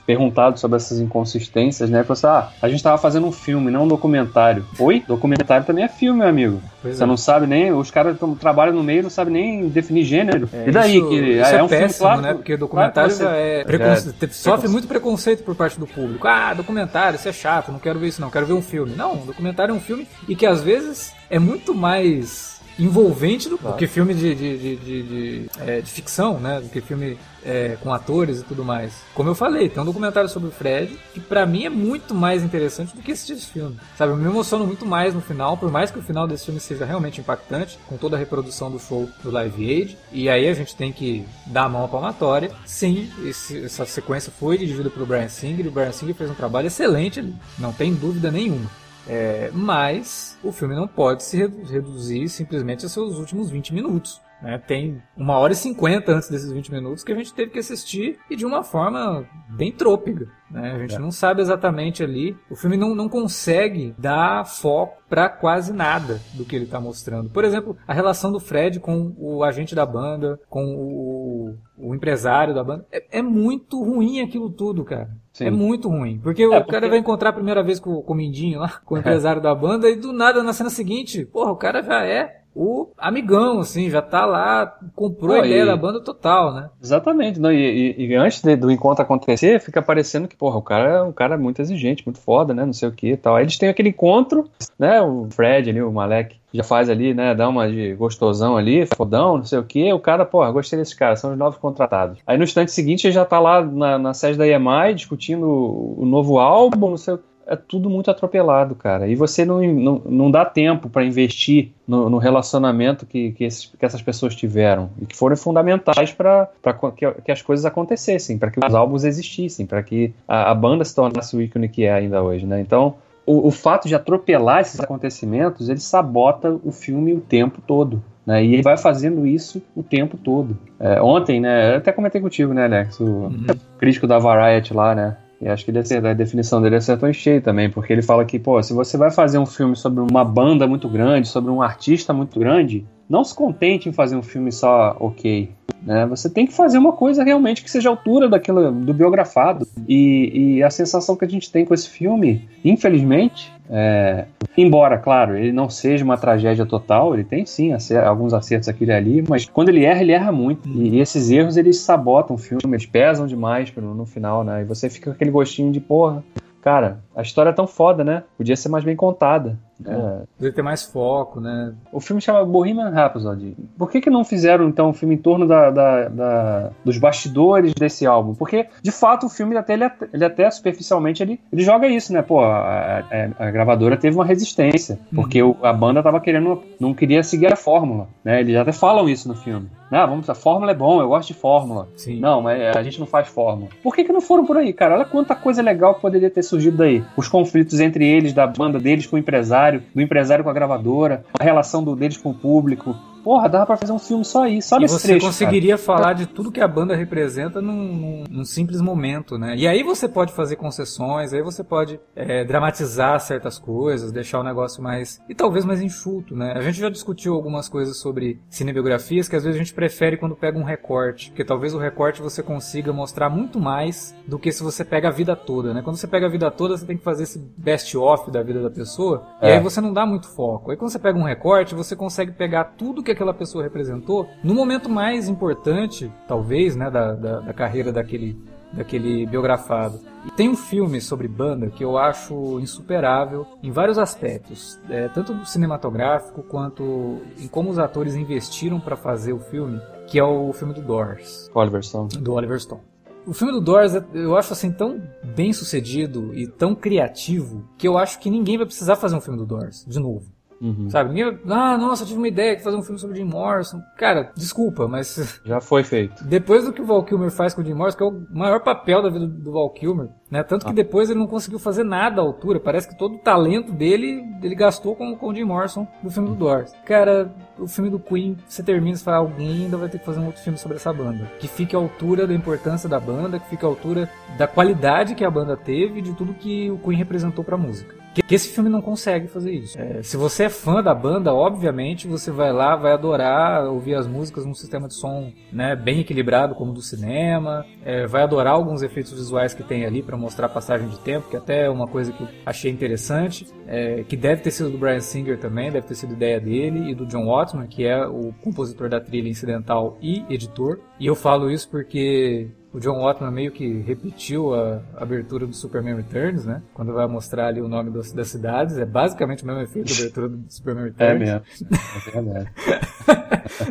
perguntado sobre essas inconsistências, né? Falou assim, ah, a gente estava fazendo um filme, não um documentário. Oi? Documentário também é filme, meu amigo. Pois você é. não sabe nem, os caras trabalham no meio não sabem nem definir gênero. É, e daí? Isso, que, isso é, é um péssimo, filme, claro, né? Porque documentário claro, é, é sofre muito preconceito por parte do público. Ah, documentário, isso é chato, não quero ver isso não, quero ver um filme. Não, documentário é um filme e que às vezes é muito mais envolvente do, claro. que filme de, de, de, de, é, de ficção, né? Do que filme é, com atores e tudo mais. Como eu falei, tem um documentário sobre o Fred que para mim é muito mais interessante do que assistir esse filme. Sabe, eu me emociono muito mais no final, por mais que o final desse filme seja realmente impactante, com toda a reprodução do show do Live Aid. E aí a gente tem que dar a mão à palmatória. Sim, esse, essa sequência foi dirigida pelo Brian Singer e o Brian Singer fez um trabalho excelente ali, não tem dúvida nenhuma. É, mas o filme não pode se reduzir simplesmente a seus últimos 20 minutos. Né? Tem uma hora e cinquenta antes desses 20 minutos que a gente teve que assistir e de uma forma bem trôpega. Né? A gente é. não sabe exatamente ali. O filme não, não consegue dar foco para quase nada do que ele está mostrando. Por exemplo, a relação do Fred com o agente da banda, com o, o empresário da banda. É, é, muito ruim aquilo tudo, cara. Sim. É muito ruim. Porque é, o porque... cara vai encontrar a primeira vez com, com o Mindinho lá, com o empresário da banda, e do nada na cena seguinte, porra, o cara já é o amigão, assim, já tá lá, comprou a ideia e... da banda total, né? Exatamente. Não, e, e, e antes de, do encontro acontecer, fica parecendo que, porra, o cara é um cara muito exigente, muito foda, né? Não sei o que e tal. Aí eles têm aquele encontro, né? O Fred ali, o Malek, já faz ali, né? Dá uma de gostosão ali, fodão, não sei o que. O cara, porra, gostei desses caras, são os novos contratados. Aí no instante seguinte ele já tá lá na, na sede da EMI discutindo o, novo álbum, não sei o é tudo muito atropelado, cara. E você não, não, não dá tempo para investir no, no, relacionamento que, que, esses, que, essas pessoas tiveram e que foram fundamentais para que, que, as coisas acontecessem, para que os álbuns existissem, para que a, a, banda se tornasse o ícone que é ainda hoje, né? Então, o, o fato de atropelar esses acontecimentos, ele sabota o filme o tempo todo. Né, e ele vai fazendo isso o tempo todo. É, ontem, né, eu até comentei contigo, né, Alex, o uhum. crítico da Variety lá, né, e acho que a definição dele acertou em cheio também, porque ele fala que, pô, se você vai fazer um filme sobre uma banda muito grande, sobre um artista muito grande, não se contente em fazer um filme só ok. Né? Você tem que fazer uma coisa realmente que seja a altura daquilo, do biografado. E, e a sensação que a gente tem com esse filme, infelizmente, é, embora, claro, ele não seja uma tragédia total, ele tem sim alguns acertos aqui e ali, mas quando ele erra, ele erra muito. E, e esses erros eles sabotam o filme, eles pesam demais no, no final, né? E você fica com aquele gostinho de porra. Cara, a história é tão foda, né? Podia ser mais bem contada. É. Podia ter mais foco, né? O filme chama Bohemian Rhapsody. Por que, que não fizeram, então, um filme em torno da, da, da dos bastidores desse álbum? Porque, de fato, o filme até, ele, ele até superficialmente ele, ele joga isso, né? Pô, a, a, a gravadora teve uma resistência, porque uhum. o, a banda tava querendo, não queria seguir a fórmula, né? Eles até falam isso no filme. Ah, vamos, a fórmula é bom, eu gosto de fórmula. Sim. Não, mas a gente não faz fórmula. Por que, que não foram por aí, cara? Olha quanta coisa legal que poderia ter surgido daí. Os conflitos entre eles, da banda deles com o empresário, do empresário com a gravadora, a relação do, deles com o público, porra, dava pra fazer um filme só isso, só e nesse você trecho, conseguiria cara. falar de tudo que a banda representa num, num, num, simples momento, né? E aí você pode fazer concessões, aí você pode é, dramatizar certas coisas, deixar o negócio mais... e talvez mais enxuto, né? A gente já discutiu algumas coisas sobre cinebiografias que às vezes a gente prefere quando pega um recorte, porque talvez o recorte você consiga mostrar muito mais do que se você pega a vida toda, né? Quando você pega a vida toda, você tem que fazer esse best-off da vida da pessoa, é. e aí você não dá muito foco. Aí quando você pega um recorte, você consegue pegar tudo que aquela pessoa representou no momento mais importante, talvez, né, da, da, da carreira daquele, daquele biografado. E tem um filme sobre banda que eu acho insuperável em vários aspectos, é, tanto cinematográfico quanto em como os atores investiram para fazer o filme, que é o filme do Doors. Oliver Stone. Do Oliver Stone. O filme do Doors eu acho assim tão bem sucedido e tão criativo que eu acho que ninguém vai precisar fazer um filme do Doors de novo. Uhum. Sabe? Ninguém, ah, nossa, eu tive uma ideia de fazer um filme sobre Jim Morrison. Cara, desculpa, mas. <laughs> Já foi feito. Depois do que o Val Kilmer faz com o Jim Morrison, que é o maior papel da vida do Val Kilmer, né? Tanto que ah. depois ele não conseguiu fazer nada à altura. Parece que todo o talento dele, ele gastou com, com o Jim Morrison no filme do Doors. Cara, o filme do Queen, você termina e fala, alguém ainda vai ter que fazer um outro filme sobre essa banda. Que fique à altura da importância da banda, que fique à altura da qualidade que a banda teve e de tudo que o Queen representou pra música. Que esse filme não consegue fazer isso. É, se você é fã da banda, obviamente você vai lá, vai adorar ouvir as músicas num sistema de som né, bem equilibrado, como do cinema. É, vai adorar alguns efeitos visuais que tem ali para mostrar a passagem de tempo, que até é uma coisa que eu achei interessante. É, que deve ter sido do Brian Singer também, deve ter sido ideia dele e do John Watson, que é o compositor da trilha incidental e editor. E eu falo isso porque o John Watman meio que repetiu a abertura do Superman Returns, né? Quando vai mostrar ali o nome das, das cidades, é basicamente o mesmo efeito da abertura do Superman é Returns. É mesmo. <laughs> É verdade.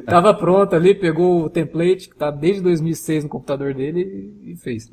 <laughs> Tava pronto ali, pegou o template que tá desde 2006 no computador dele e fez.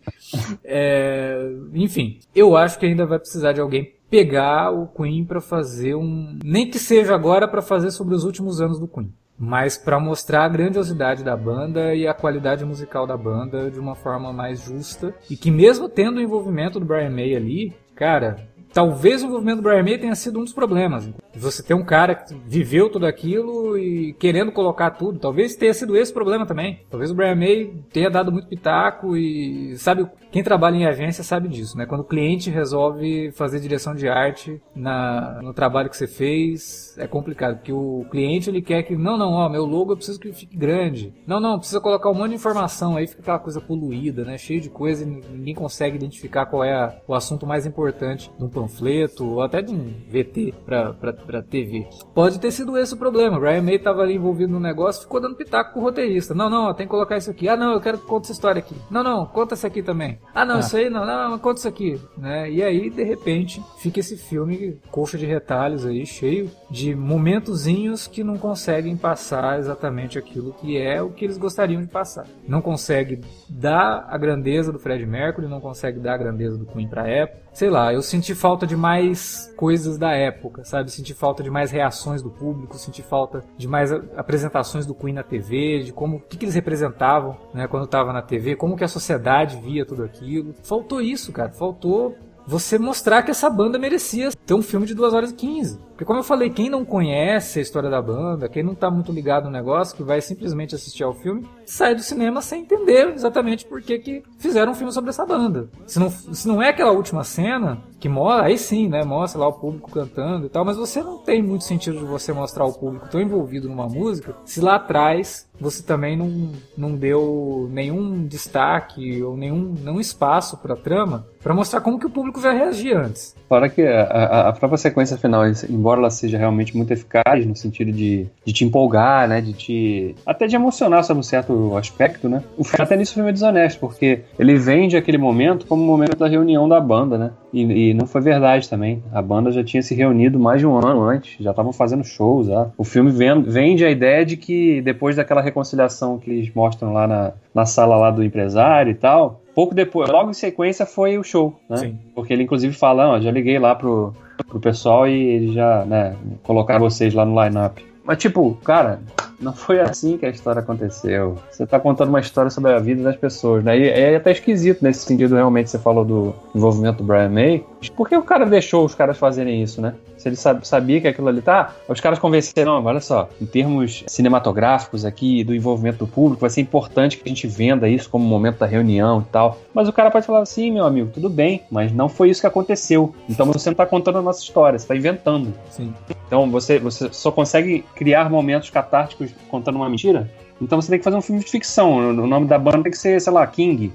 É, enfim, eu acho que ainda vai precisar de alguém pegar o Queen para fazer um, nem que seja agora para fazer sobre os últimos anos do Queen mas para mostrar a grandiosidade da banda e a qualidade musical da banda de uma forma mais justa e que mesmo tendo o envolvimento do Brian May ali, cara, talvez o envolvimento do Brian May tenha sido um dos problemas. Você tem um cara que viveu tudo aquilo e querendo colocar tudo. Talvez tenha sido esse o problema também. Talvez o Brian May tenha dado muito pitaco e sabe quem trabalha em agência sabe disso, né? Quando o cliente resolve fazer direção de arte na, no trabalho que você fez, é complicado, porque o cliente ele quer que não, não, ó, meu logo eu preciso que fique grande. Não, não, precisa colocar um monte de informação aí, fica aquela coisa poluída, né? Cheio de coisa e ninguém consegue identificar qual é a, o assunto mais importante de um panfleto ou até de um VT para pra TV. Pode ter sido esse o problema. O Brian May tava ali envolvido no negócio, ficou dando pitaco pro roteirista. Não, não, tem que colocar isso aqui. Ah, não, eu quero que conte essa história aqui. Não, não, conta essa aqui também. Ah, não, ah. isso aí não, não, conta isso aqui. Né? E aí, de repente, fica esse filme coxa de retalhos aí, cheio de momentozinhos que não conseguem passar exatamente aquilo que é o que eles gostariam de passar. Não consegue dar a grandeza do Fred Mercury, não consegue dar a grandeza do Queen pra época. Sei lá, eu senti falta de mais coisas da época, sabe? Senti falta de mais reações do público, senti falta de mais apresentações do Queen na TV, de como o que, que eles representavam, né, quando estava na TV, como que a sociedade via tudo aquilo. Faltou isso, cara. Faltou você mostrar que essa banda merecia ter um filme de 2 horas e 15. Porque como eu falei, quem não conhece a história da banda, quem não tá muito ligado no negócio, que vai simplesmente assistir ao filme, sai do cinema sem entender exatamente por que, que fizeram um filme sobre essa banda. Se não, se não é aquela última cena, que mostra, aí sim, né, mostra lá o público cantando e tal, mas você não tem muito sentido de você mostrar o público tão envolvido numa música, se lá atrás você também não, não deu nenhum destaque ou nenhum, nenhum espaço para trama para mostrar como que o público vai reagir antes. Fora que a, a, própria sequência final, embora ela seja realmente muito eficaz no sentido de, de te empolgar, né, de te até de emocionar sobre um certo aspecto, né, o até nisso foi meio desonesto, porque ele vende aquele momento como o momento da reunião da banda, né, e, e, não foi verdade também. A banda já tinha se reunido mais de um ano antes, já estavam fazendo shows. Já. O filme vende a ideia de que depois daquela reconciliação que eles mostram lá na, na sala lá do empresário e tal, pouco depois, logo em sequência foi o show, né? Sim. Porque ele inclusive fala, ó, já liguei lá pro, pro pessoal e eles já, né, colocaram vocês lá no line-up. Mas tipo, cara, não foi assim que a história aconteceu. Você está contando uma história sobre a vida das pessoas, né? E é até esquisito nesse sentido, realmente, você falou do envolvimento do Brian May. Por que o cara deixou os caras fazerem isso, né? Se ele sabia que aquilo ali tá, os caras convenceram, não, olha só, em termos cinematográficos aqui, do envolvimento do público, vai ser importante que a gente venda isso como momento da reunião e tal. Mas o cara pode falar assim, meu amigo, tudo bem, mas não foi isso que aconteceu. Então você não tá contando a nossa história, você tá inventando. Sim. Então você, você só consegue criar momentos catárticos contando uma mentira. Então você tem que fazer um filme de ficção. O nome da banda tem que ser, sei lá, King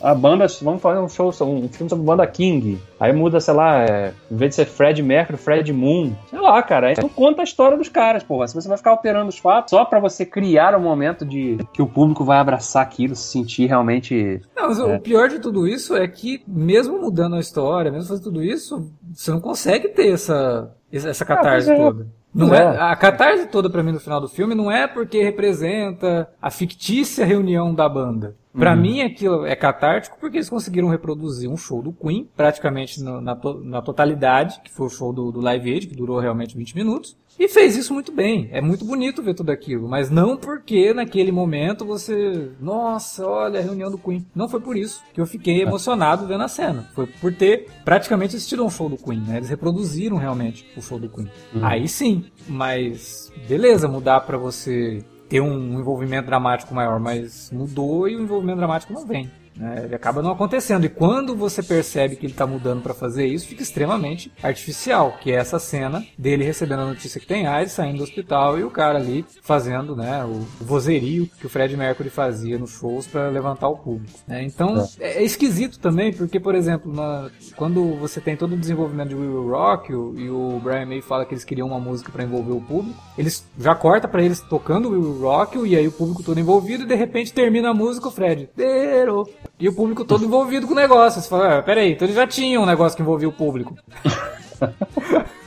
a banda, vamos fazer um show, um filme sobre banda King. Aí muda, sei lá, é, em vez de ser Fred Mercury, Fred Moon. Sei lá, cara. Aí não conta a história dos caras, porra. Se você vai ficar alterando os fatos só para você criar um momento de que o público vai abraçar aquilo, se sentir realmente. Não, mas é. o pior de tudo isso é que, mesmo mudando a história, mesmo fazendo tudo isso, você não consegue ter essa, essa catarse ah, toda. Não é. é. a catarse toda para mim no final do filme não é porque representa a fictícia reunião da banda. Para uhum. mim aquilo é catártico porque eles conseguiram reproduzir um show do Queen praticamente no, na, to, na totalidade, que foi o show do, do Live Aid, que durou realmente 20 minutos. E fez isso muito bem. É muito bonito ver tudo aquilo. Mas não porque naquele momento você. Nossa, olha a reunião do Queen. Não foi por isso que eu fiquei emocionado vendo a cena. Foi por ter praticamente assistido um show do Queen. Né? Eles reproduziram realmente o show do Queen. Uhum. Aí sim. Mas beleza, mudar para você ter um envolvimento dramático maior. Mas mudou e o envolvimento dramático não vem. Né? Ele acaba não acontecendo. E quando você percebe que ele está mudando para fazer isso, fica extremamente artificial. Que é essa cena dele recebendo a notícia que tem AIDS, saindo do hospital e o cara ali fazendo né, o, vozerio que o Fred Mercury fazia nos shows para levantar o público. Né? Então é. é. esquisito também, porque, por exemplo, na, quando você tem todo o desenvolvimento de Will Rock o, e o Brian May fala que eles queriam uma música para envolver o público, eles já corta para eles tocando Will Rock e aí o público todo envolvido e de repente termina a música o Fred. Dero, e o público todo envolvido com o negócio. Você fala, ah, peraí, então ele já tinha um negócio que envolvia o público. <laughs>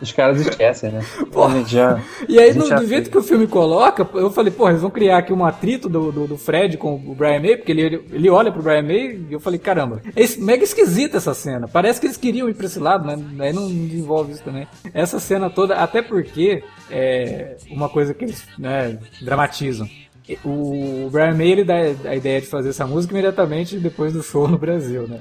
Os caras esquecem, né? Já, e aí, no, do jeito que o filme coloca, eu falei, pô, eles vão criar aqui um atrito do, do, do, Fred com o Brian May, porque ele, ele olha pro Brian May e eu falei, caramba, é mega esquisita essa cena. Parece que eles queriam ir pra esse lado, né? Aí não desenvolve isso também. Essa cena toda, até porque é uma coisa que eles né, dramatizam o Brian May ele dá a ideia de fazer essa música imediatamente depois do show no Brasil, né?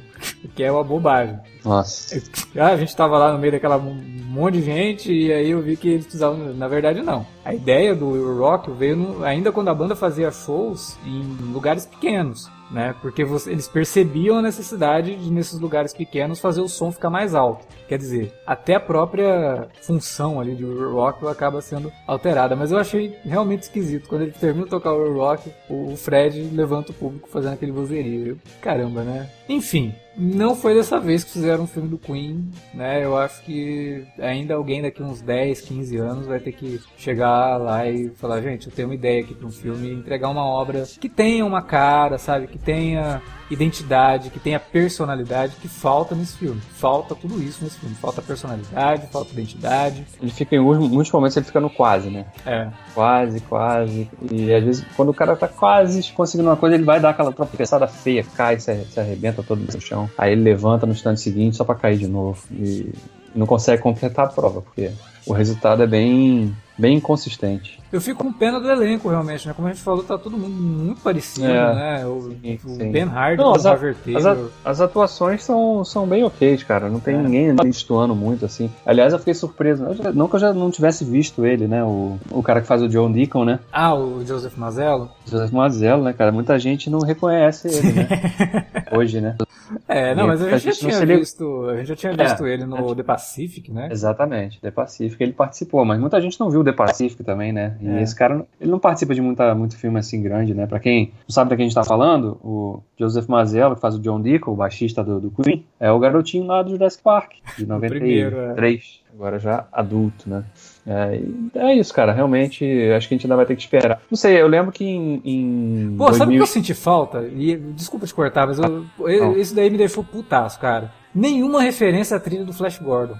Que é uma bobagem. Nossa. <laughs> Ah, a gente tava lá no meio daquela monte de gente e aí eu vi que eles precisavam. Na verdade, não. A ideia do rock veio no, ainda quando a banda fazia shows em lugares pequenos né? Porque você, eles percebiam a necessidade de, nesses lugares pequenos, fazer o som ficar mais alto. Quer dizer, até a própria função ali de rock acaba sendo alterada. Mas eu achei realmente esquisito. Quando ele termina de tocar o rock, o Fred levanta o público fazendo aquele vozerio. Caramba, né? Enfim, não foi dessa vez que fizeram um filme do Queen, né? Eu acho que ainda alguém daqui uns 10, 15 anos vai ter que chegar lá e falar, gente, eu tenho uma ideia aqui para um filme entregar uma obra que tenha uma cara, sabe? Que tenha identidade, que tenha personalidade que falta nesse filme. Falta tudo isso nesse filme. Falta personalidade, falta identidade. Ele fica em muitos momentos ele fica no quase, né? É. Quase, quase. E às vezes quando o cara tá quase conseguindo uma coisa, ele vai dar aquela tropeçada feia, cai, se, arrebenta todo no chão. Aí ele levanta no instante seguinte só para cair de novo. E não consegue completar a prova, porque o resultado é bem bem inconsistente. Eu fico com pena do elenco, realmente, né? Como a gente falou, tá todo mundo muito parecido, é, né? O, sim, o sim. Ben Hardy Não, as, as, as, atuações são, são bem ok, cara. Não tem é. ninguém destoando muito, assim. Aliás, eu fiquei surpreso. Eu não que eu já não tivesse visto ele, né? O, o cara que faz o John Deacon, né? Ah, o Joseph Mazzello? Joseph Mazzello, né, cara? Muita gente não reconhece ele, né? <laughs> Hoje, né? É, não, mas a gente, a gente já tinha visto, a gente já tinha visto é, ele no The Pacific, né? Exatamente, The Pacific ele participou, mas muita gente não viu The Pacific também, né? E é. esse cara, ele não participa de muita, muito filme assim grande, né? Pra quem não sabe da que a gente tá falando, o Joseph Mazzello, que faz o John Deacon, o baixista do, do Queen, é o garotinho lá do Jurassic Park, de 93, primeiro, é. agora já adulto, né? É, é, isso, cara. Realmente, acho que a gente ainda vai ter que esperar. Não sei, eu lembro que em. em Pô, 2000... sabe o que eu senti falta? E, desculpa te cortar, mas eu, ah, esse daí me deixou putaço, cara. Nenhuma referência à trilha do Flash Gordon.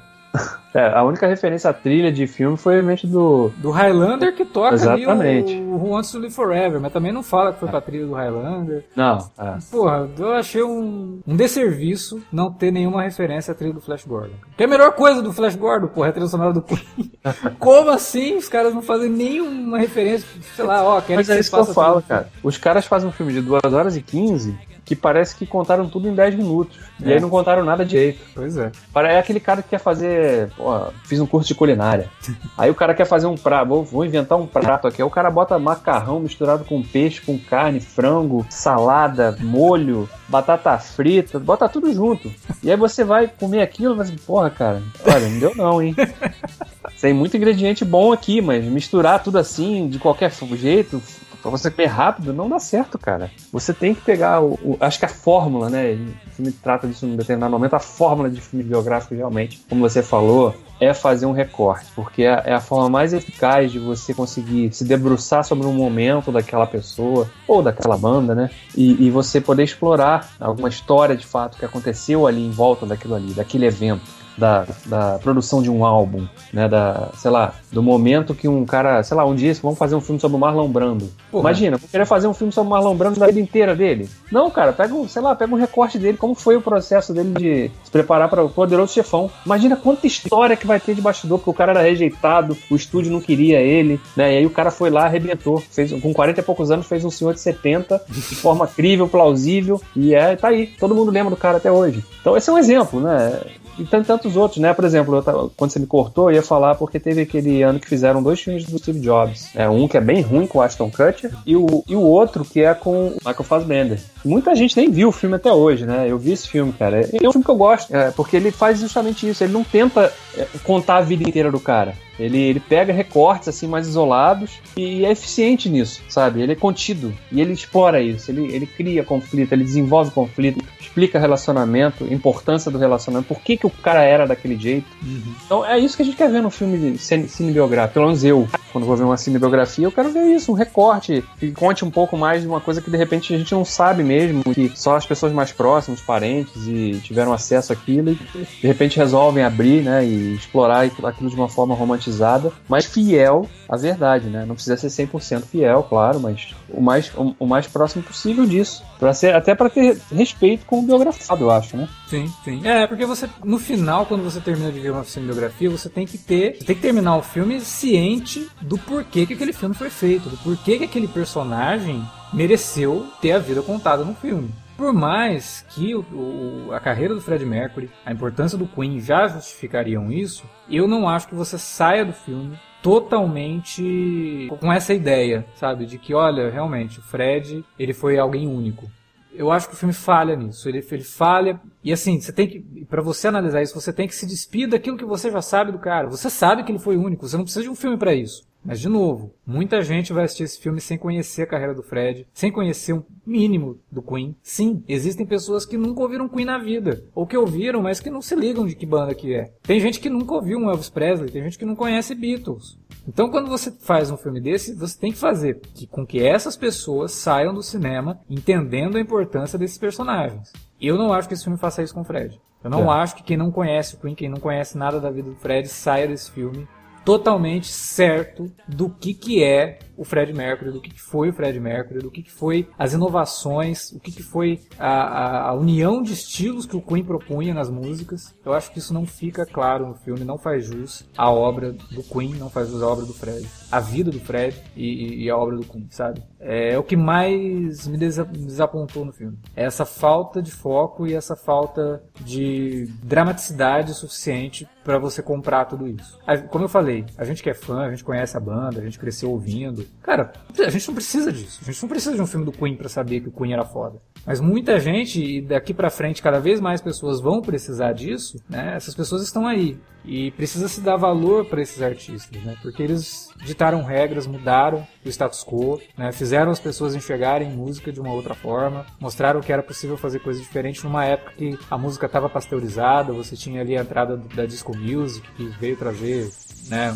É, a única referência à trilha de filme foi realmente do. Do Highlander que toca Exatamente. ali o, o Wants to Live Forever, mas também não fala que foi pra trilha do Highlander. Não. É. Porra, eu achei um, um desserviço não ter nenhuma referência à trilha do Flash Gordon. Que é a melhor coisa do Flash Gordon, porra, é a trilha sonora do Queen. <laughs> Como assim os caras não fazem nenhuma referência? Sei lá, ó, querem Mas que é isso que eu falo, cara. Os caras fazem um filme de 2 horas e 15 que parece que contaram tudo em 10 minutos. É. E aí não contaram nada direito. Pois é. É aquele cara que quer fazer. Pô, fiz um curso de culinária. <laughs> aí o cara quer fazer um prato. Vou, vou, inventar um prato aqui. Aí o cara bota macarrão misturado com peixe, com carne, frango, salada, molho, batata frita, bota tudo junto. E aí você vai comer aquilo e vai assim, porra, cara, olha, não deu não, hein? <laughs> Tem muito ingrediente bom aqui, mas misturar tudo assim, de qualquer jeito, Pra você comer rápido, não dá certo, cara. Você tem que pegar o, o, Acho que a fórmula, né? O filme trata disso em um determinado momento. A fórmula de filme biográfico, realmente, como você falou, é fazer um recorte, porque é, é a forma mais eficaz de você conseguir se debruçar sobre um momento daquela pessoa ou daquela banda, né? E, e você poder explorar alguma história de fato que aconteceu ali em volta daquilo ali, daquele evento da, da produção de um álbum, né? Da, sei lá, do momento que um cara, sei lá, um dia vamos fazer um filme sobre o Marlon Brando. Porra. Imagina, vou querer fazer um filme sobre o Marlon Brando da vida inteira dele. Não, cara, pega um, sei lá, pega um recorte dele, como foi o processo dele de se preparar para o Poderoso Chefão. Imagina quanta história que vai ter de bastidor, porque o cara era rejeitado, o estúdio não queria ele, né? E aí o cara foi lá, arrebentou, fez, com 40 e poucos anos, fez um senhor de 70, de <laughs> forma crível, plausível, e é, tá aí. Todo mundo lembra do cara até hoje. Então esse é um exemplo, né? E tantos outros, né? Por exemplo, tava, quando você me cortou, eu ia falar porque teve aquele ano que fizeram dois filmes do Steve Jobs. É, um que é bem ruim com o Ashton Kutcher e o, e o outro que é com o Michael Fassbender. Muita gente nem viu o filme até hoje, né? Eu vi esse filme, cara. É um filme que eu gosto, é, porque ele faz justamente isso. Ele não tenta é, contar a vida inteira do cara. Ele, ele pega recortes assim mais isolados e é eficiente nisso, sabe? Ele é contido e ele explora isso. Ele, ele cria conflito, ele desenvolve conflito, explica relacionamento, importância do relacionamento, por que, que o cara era daquele jeito. Uhum. Então é isso que a gente quer ver no filme de cinebiográfico. Pelo menos eu, quando vou ver uma cinebiografia, eu quero ver isso, um recorte que conte um pouco mais de uma coisa que de repente a gente não sabe mesmo, que só as pessoas mais próximas, parentes e tiveram acesso àquilo e de repente resolvem abrir, né, e explorar aquilo de uma forma romantizada, mas fiel à verdade, né? Não precisa ser 100% fiel, claro, mas o mais, o, o mais próximo possível disso, para ser até para ter respeito com o biografado, eu acho, né? Sim, sim. É, porque você no final, quando você termina de ver uma cinebiografia, você tem que ter, tem que terminar o filme ciente do porquê que aquele filme foi feito, do porquê que aquele personagem mereceu ter a vida contada no filme. Por mais que o, o, a carreira do Fred Mercury, a importância do Queen já justificariam isso, eu não acho que você saia do filme totalmente com essa ideia, sabe, de que olha, realmente o Fred, ele foi alguém único. Eu acho que o filme falha nisso. Ele, ele falha. E assim, você tem que. para você analisar isso, você tem que se despir daquilo que você já sabe do cara. Você sabe que ele foi único. Você não precisa de um filme para isso. Mas, de novo, muita gente vai assistir esse filme sem conhecer a carreira do Fred, sem conhecer um mínimo do Queen. Sim, existem pessoas que nunca ouviram Queen na vida, ou que ouviram, mas que não se ligam de que banda que é. Tem gente que nunca ouviu um Elvis Presley, tem gente que não conhece Beatles. Então, quando você faz um filme desse, você tem que fazer que, com que essas pessoas saiam do cinema entendendo a importância desses personagens. Eu não acho que esse filme faça isso com o Fred. Eu não é. acho que quem não conhece o Queen, quem não conhece nada da vida do Fred, saia desse filme totalmente certo do que, que é o Fred Mercury, do que, que foi o Fred Mercury, do que, que foi as inovações, o que, que foi a, a, união de estilos que o Queen propunha nas músicas. Eu acho que isso não fica claro no filme, não faz jus à obra do Queen, não faz jus à obra do Fred, a vida do Fred e, e a obra do Queen, sabe? É o que mais me desapontou no filme. É essa falta de foco e essa falta de dramaticidade suficiente para você comprar tudo isso. Como eu falei, a gente que é fã, a gente conhece a banda, a gente cresceu ouvindo, Cara, a gente não precisa disso. A gente não precisa de um filme do Queen para saber que o Queen era foda. Mas muita gente, e daqui para frente cada vez mais pessoas vão precisar disso, né? Essas pessoas estão aí. E precisa se dar valor para esses artistas, né? Porque eles ditaram regras, mudaram o status quo, né? fizeram as pessoas enxergarem música de uma outra forma, mostraram que era possível fazer coisas diferentes numa época que a música estava pasteurizada, você tinha ali a entrada da disco music que veio trazer, né,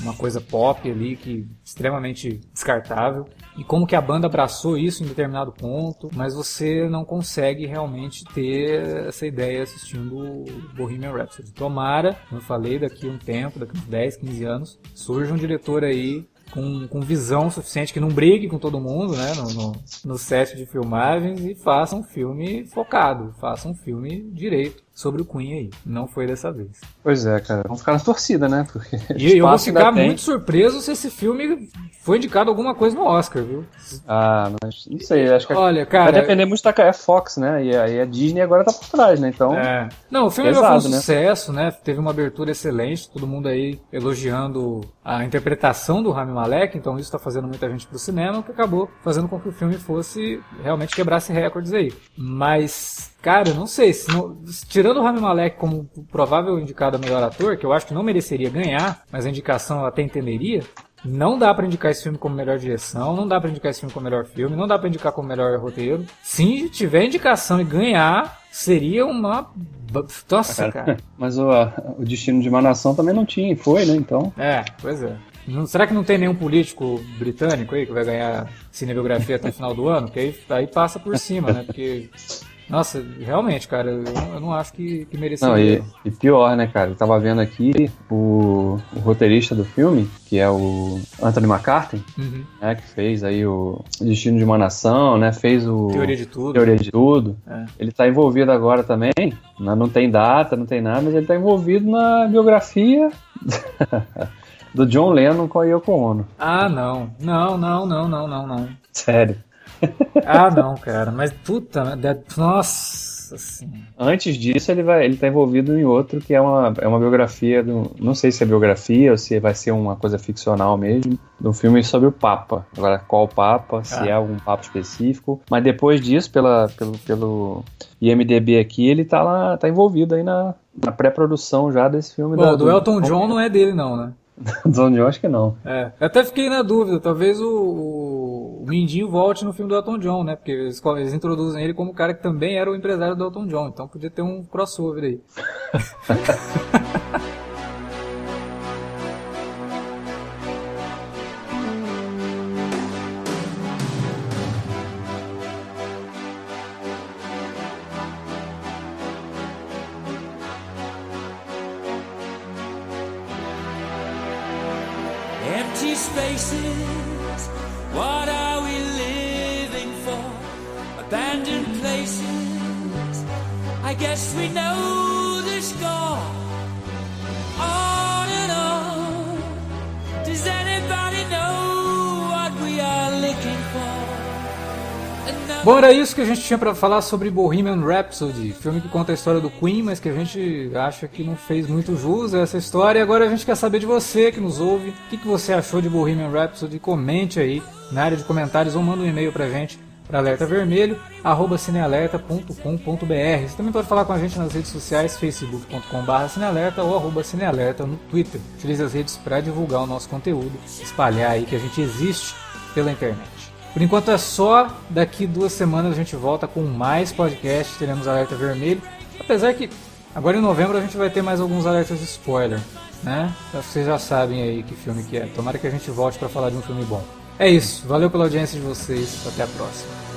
uma coisa pop ali que extremamente descartável e como que a banda abraçou isso em determinado ponto, mas você não consegue realmente ter essa ideia assistindo Bohemian Rhapsody. Tomara, como eu falei, daqui a um tempo, daqui uns 10, 15 anos, surja um diretor aí com, com visão suficiente, que não brigue com todo mundo, né, no, no, no set de filmagens e faça um filme focado, faça um filme direito sobre o Queen aí. Não foi dessa vez. Pois é, cara. Vamos ficar na torcida, né? Porque e <laughs> eu vou ficar muito surpreso se esse filme foi indicado alguma coisa no Oscar, viu? Ah, mas não sei. Acho que Olha, cara, vai depender muito da é Fox, né? E aí a Disney agora tá por trás, né? Então. É. Não, o filme pesado, foi um né? sucesso, né? Teve uma abertura excelente, todo mundo aí elogiando a interpretação do Rami Malek, então isso tá fazendo muita gente pro cinema, que acabou fazendo com que o filme fosse realmente quebrasse recordes aí. Mas Cara, não sei. Se não, tirando o Rami Malek como provável indicado a melhor ator, que eu acho que não mereceria ganhar, mas a indicação eu até entenderia, não dá para indicar esse filme como melhor direção, não dá para indicar esse filme como melhor filme, não dá para indicar como melhor roteiro. Se tiver indicação e ganhar, seria uma nossa, cara. <laughs> Mas o, o destino de uma nação também não tinha, foi, né? Então. É, pois é. Não, será que não tem nenhum político britânico aí que vai ganhar cinebiografia até o final do ano? Que aí, aí passa por cima, né? Porque nossa, realmente, cara, eu, eu não acho que, que merecia. Não, e, e, pior, né, cara? Eu tava vendo aqui o, o, roteirista do filme, que é o Anthony McCarthy, uhum. né, que fez aí o Destino de uma Nação, né? Fez o. Teoria de Tudo. Teoria de Tudo. É. Ele tá envolvido agora também, né, não tem data, não tem nada, mas ele tá envolvido na biografia. <laughs> do John Lennon com a Yoko Ono. Ah, não. Não, não, não, não, não, não. Sério ah, não, cara, mas puta, nossa assim. Antes disso, ele vai, ele tá envolvido em outro que é uma, é uma biografia, do, não sei se é biografia ou se vai ser uma coisa ficcional mesmo, de um filme sobre o Papa. Agora, qual Papa, se ah. é algum Papa específico. Mas depois disso, pela, pelo, pelo IMDB aqui, ele tá lá, tá envolvido aí na, na pré-produção já desse filme. Bom, da, do, do Elton John não é dele não, né? <laughs> do John acho que não. É, eu até fiquei na dúvida, talvez o o Mindinho volte no filme do Elton John, né? Porque eles, eles introduzem ele como o cara que também era o empresário do Elton John. Então podia ter um crossover aí. <laughs> Bom, era isso que a gente tinha para falar sobre Bohemian Rhapsody, filme que conta a história do Queen, mas que a gente acha que não fez muito jus a essa história. E agora a gente quer saber de você que nos ouve, o que, que você achou de Bohemian Rhapsody? Comente aí na área de comentários ou manda um e-mail pra gente para Alerta Vermelho, arroba cinealerta.com.br. Você também pode falar com a gente nas redes sociais, facebook.com.br cinealerta ou arroba cinealerta no Twitter. Utilize as redes para divulgar o nosso conteúdo, espalhar aí que a gente existe pela internet. Por enquanto é só, daqui duas semanas a gente volta com mais podcasts, teremos Alerta Vermelho, apesar que agora em novembro a gente vai ter mais alguns alertas de spoiler, né? Vocês já sabem aí que filme que é. Tomara que a gente volte para falar de um filme bom. É isso, valeu pela audiência de vocês, até a próxima.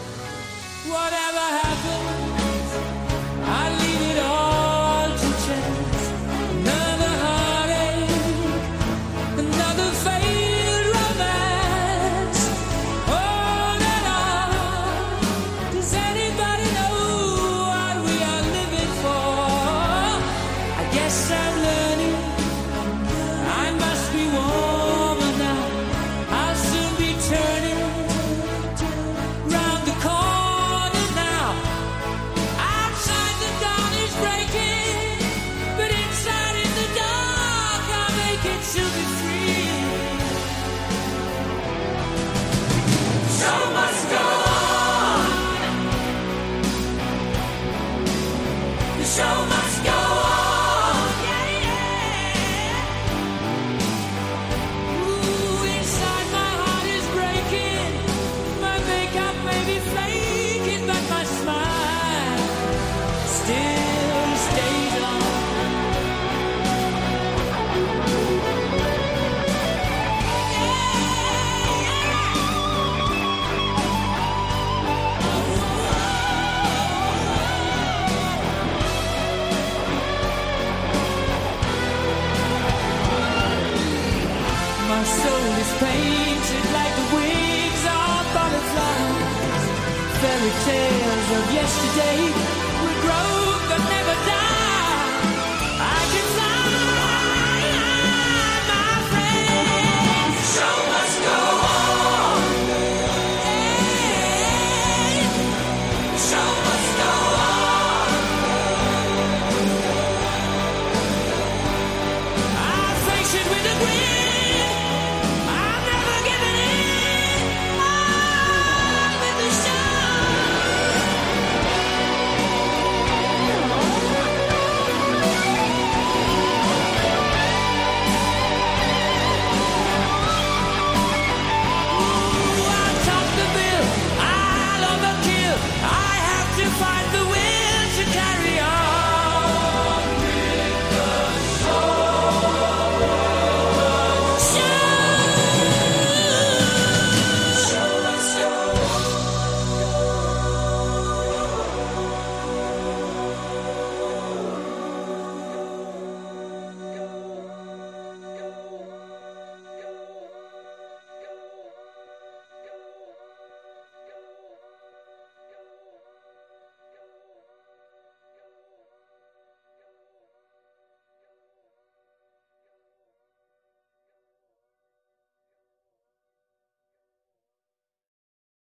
day.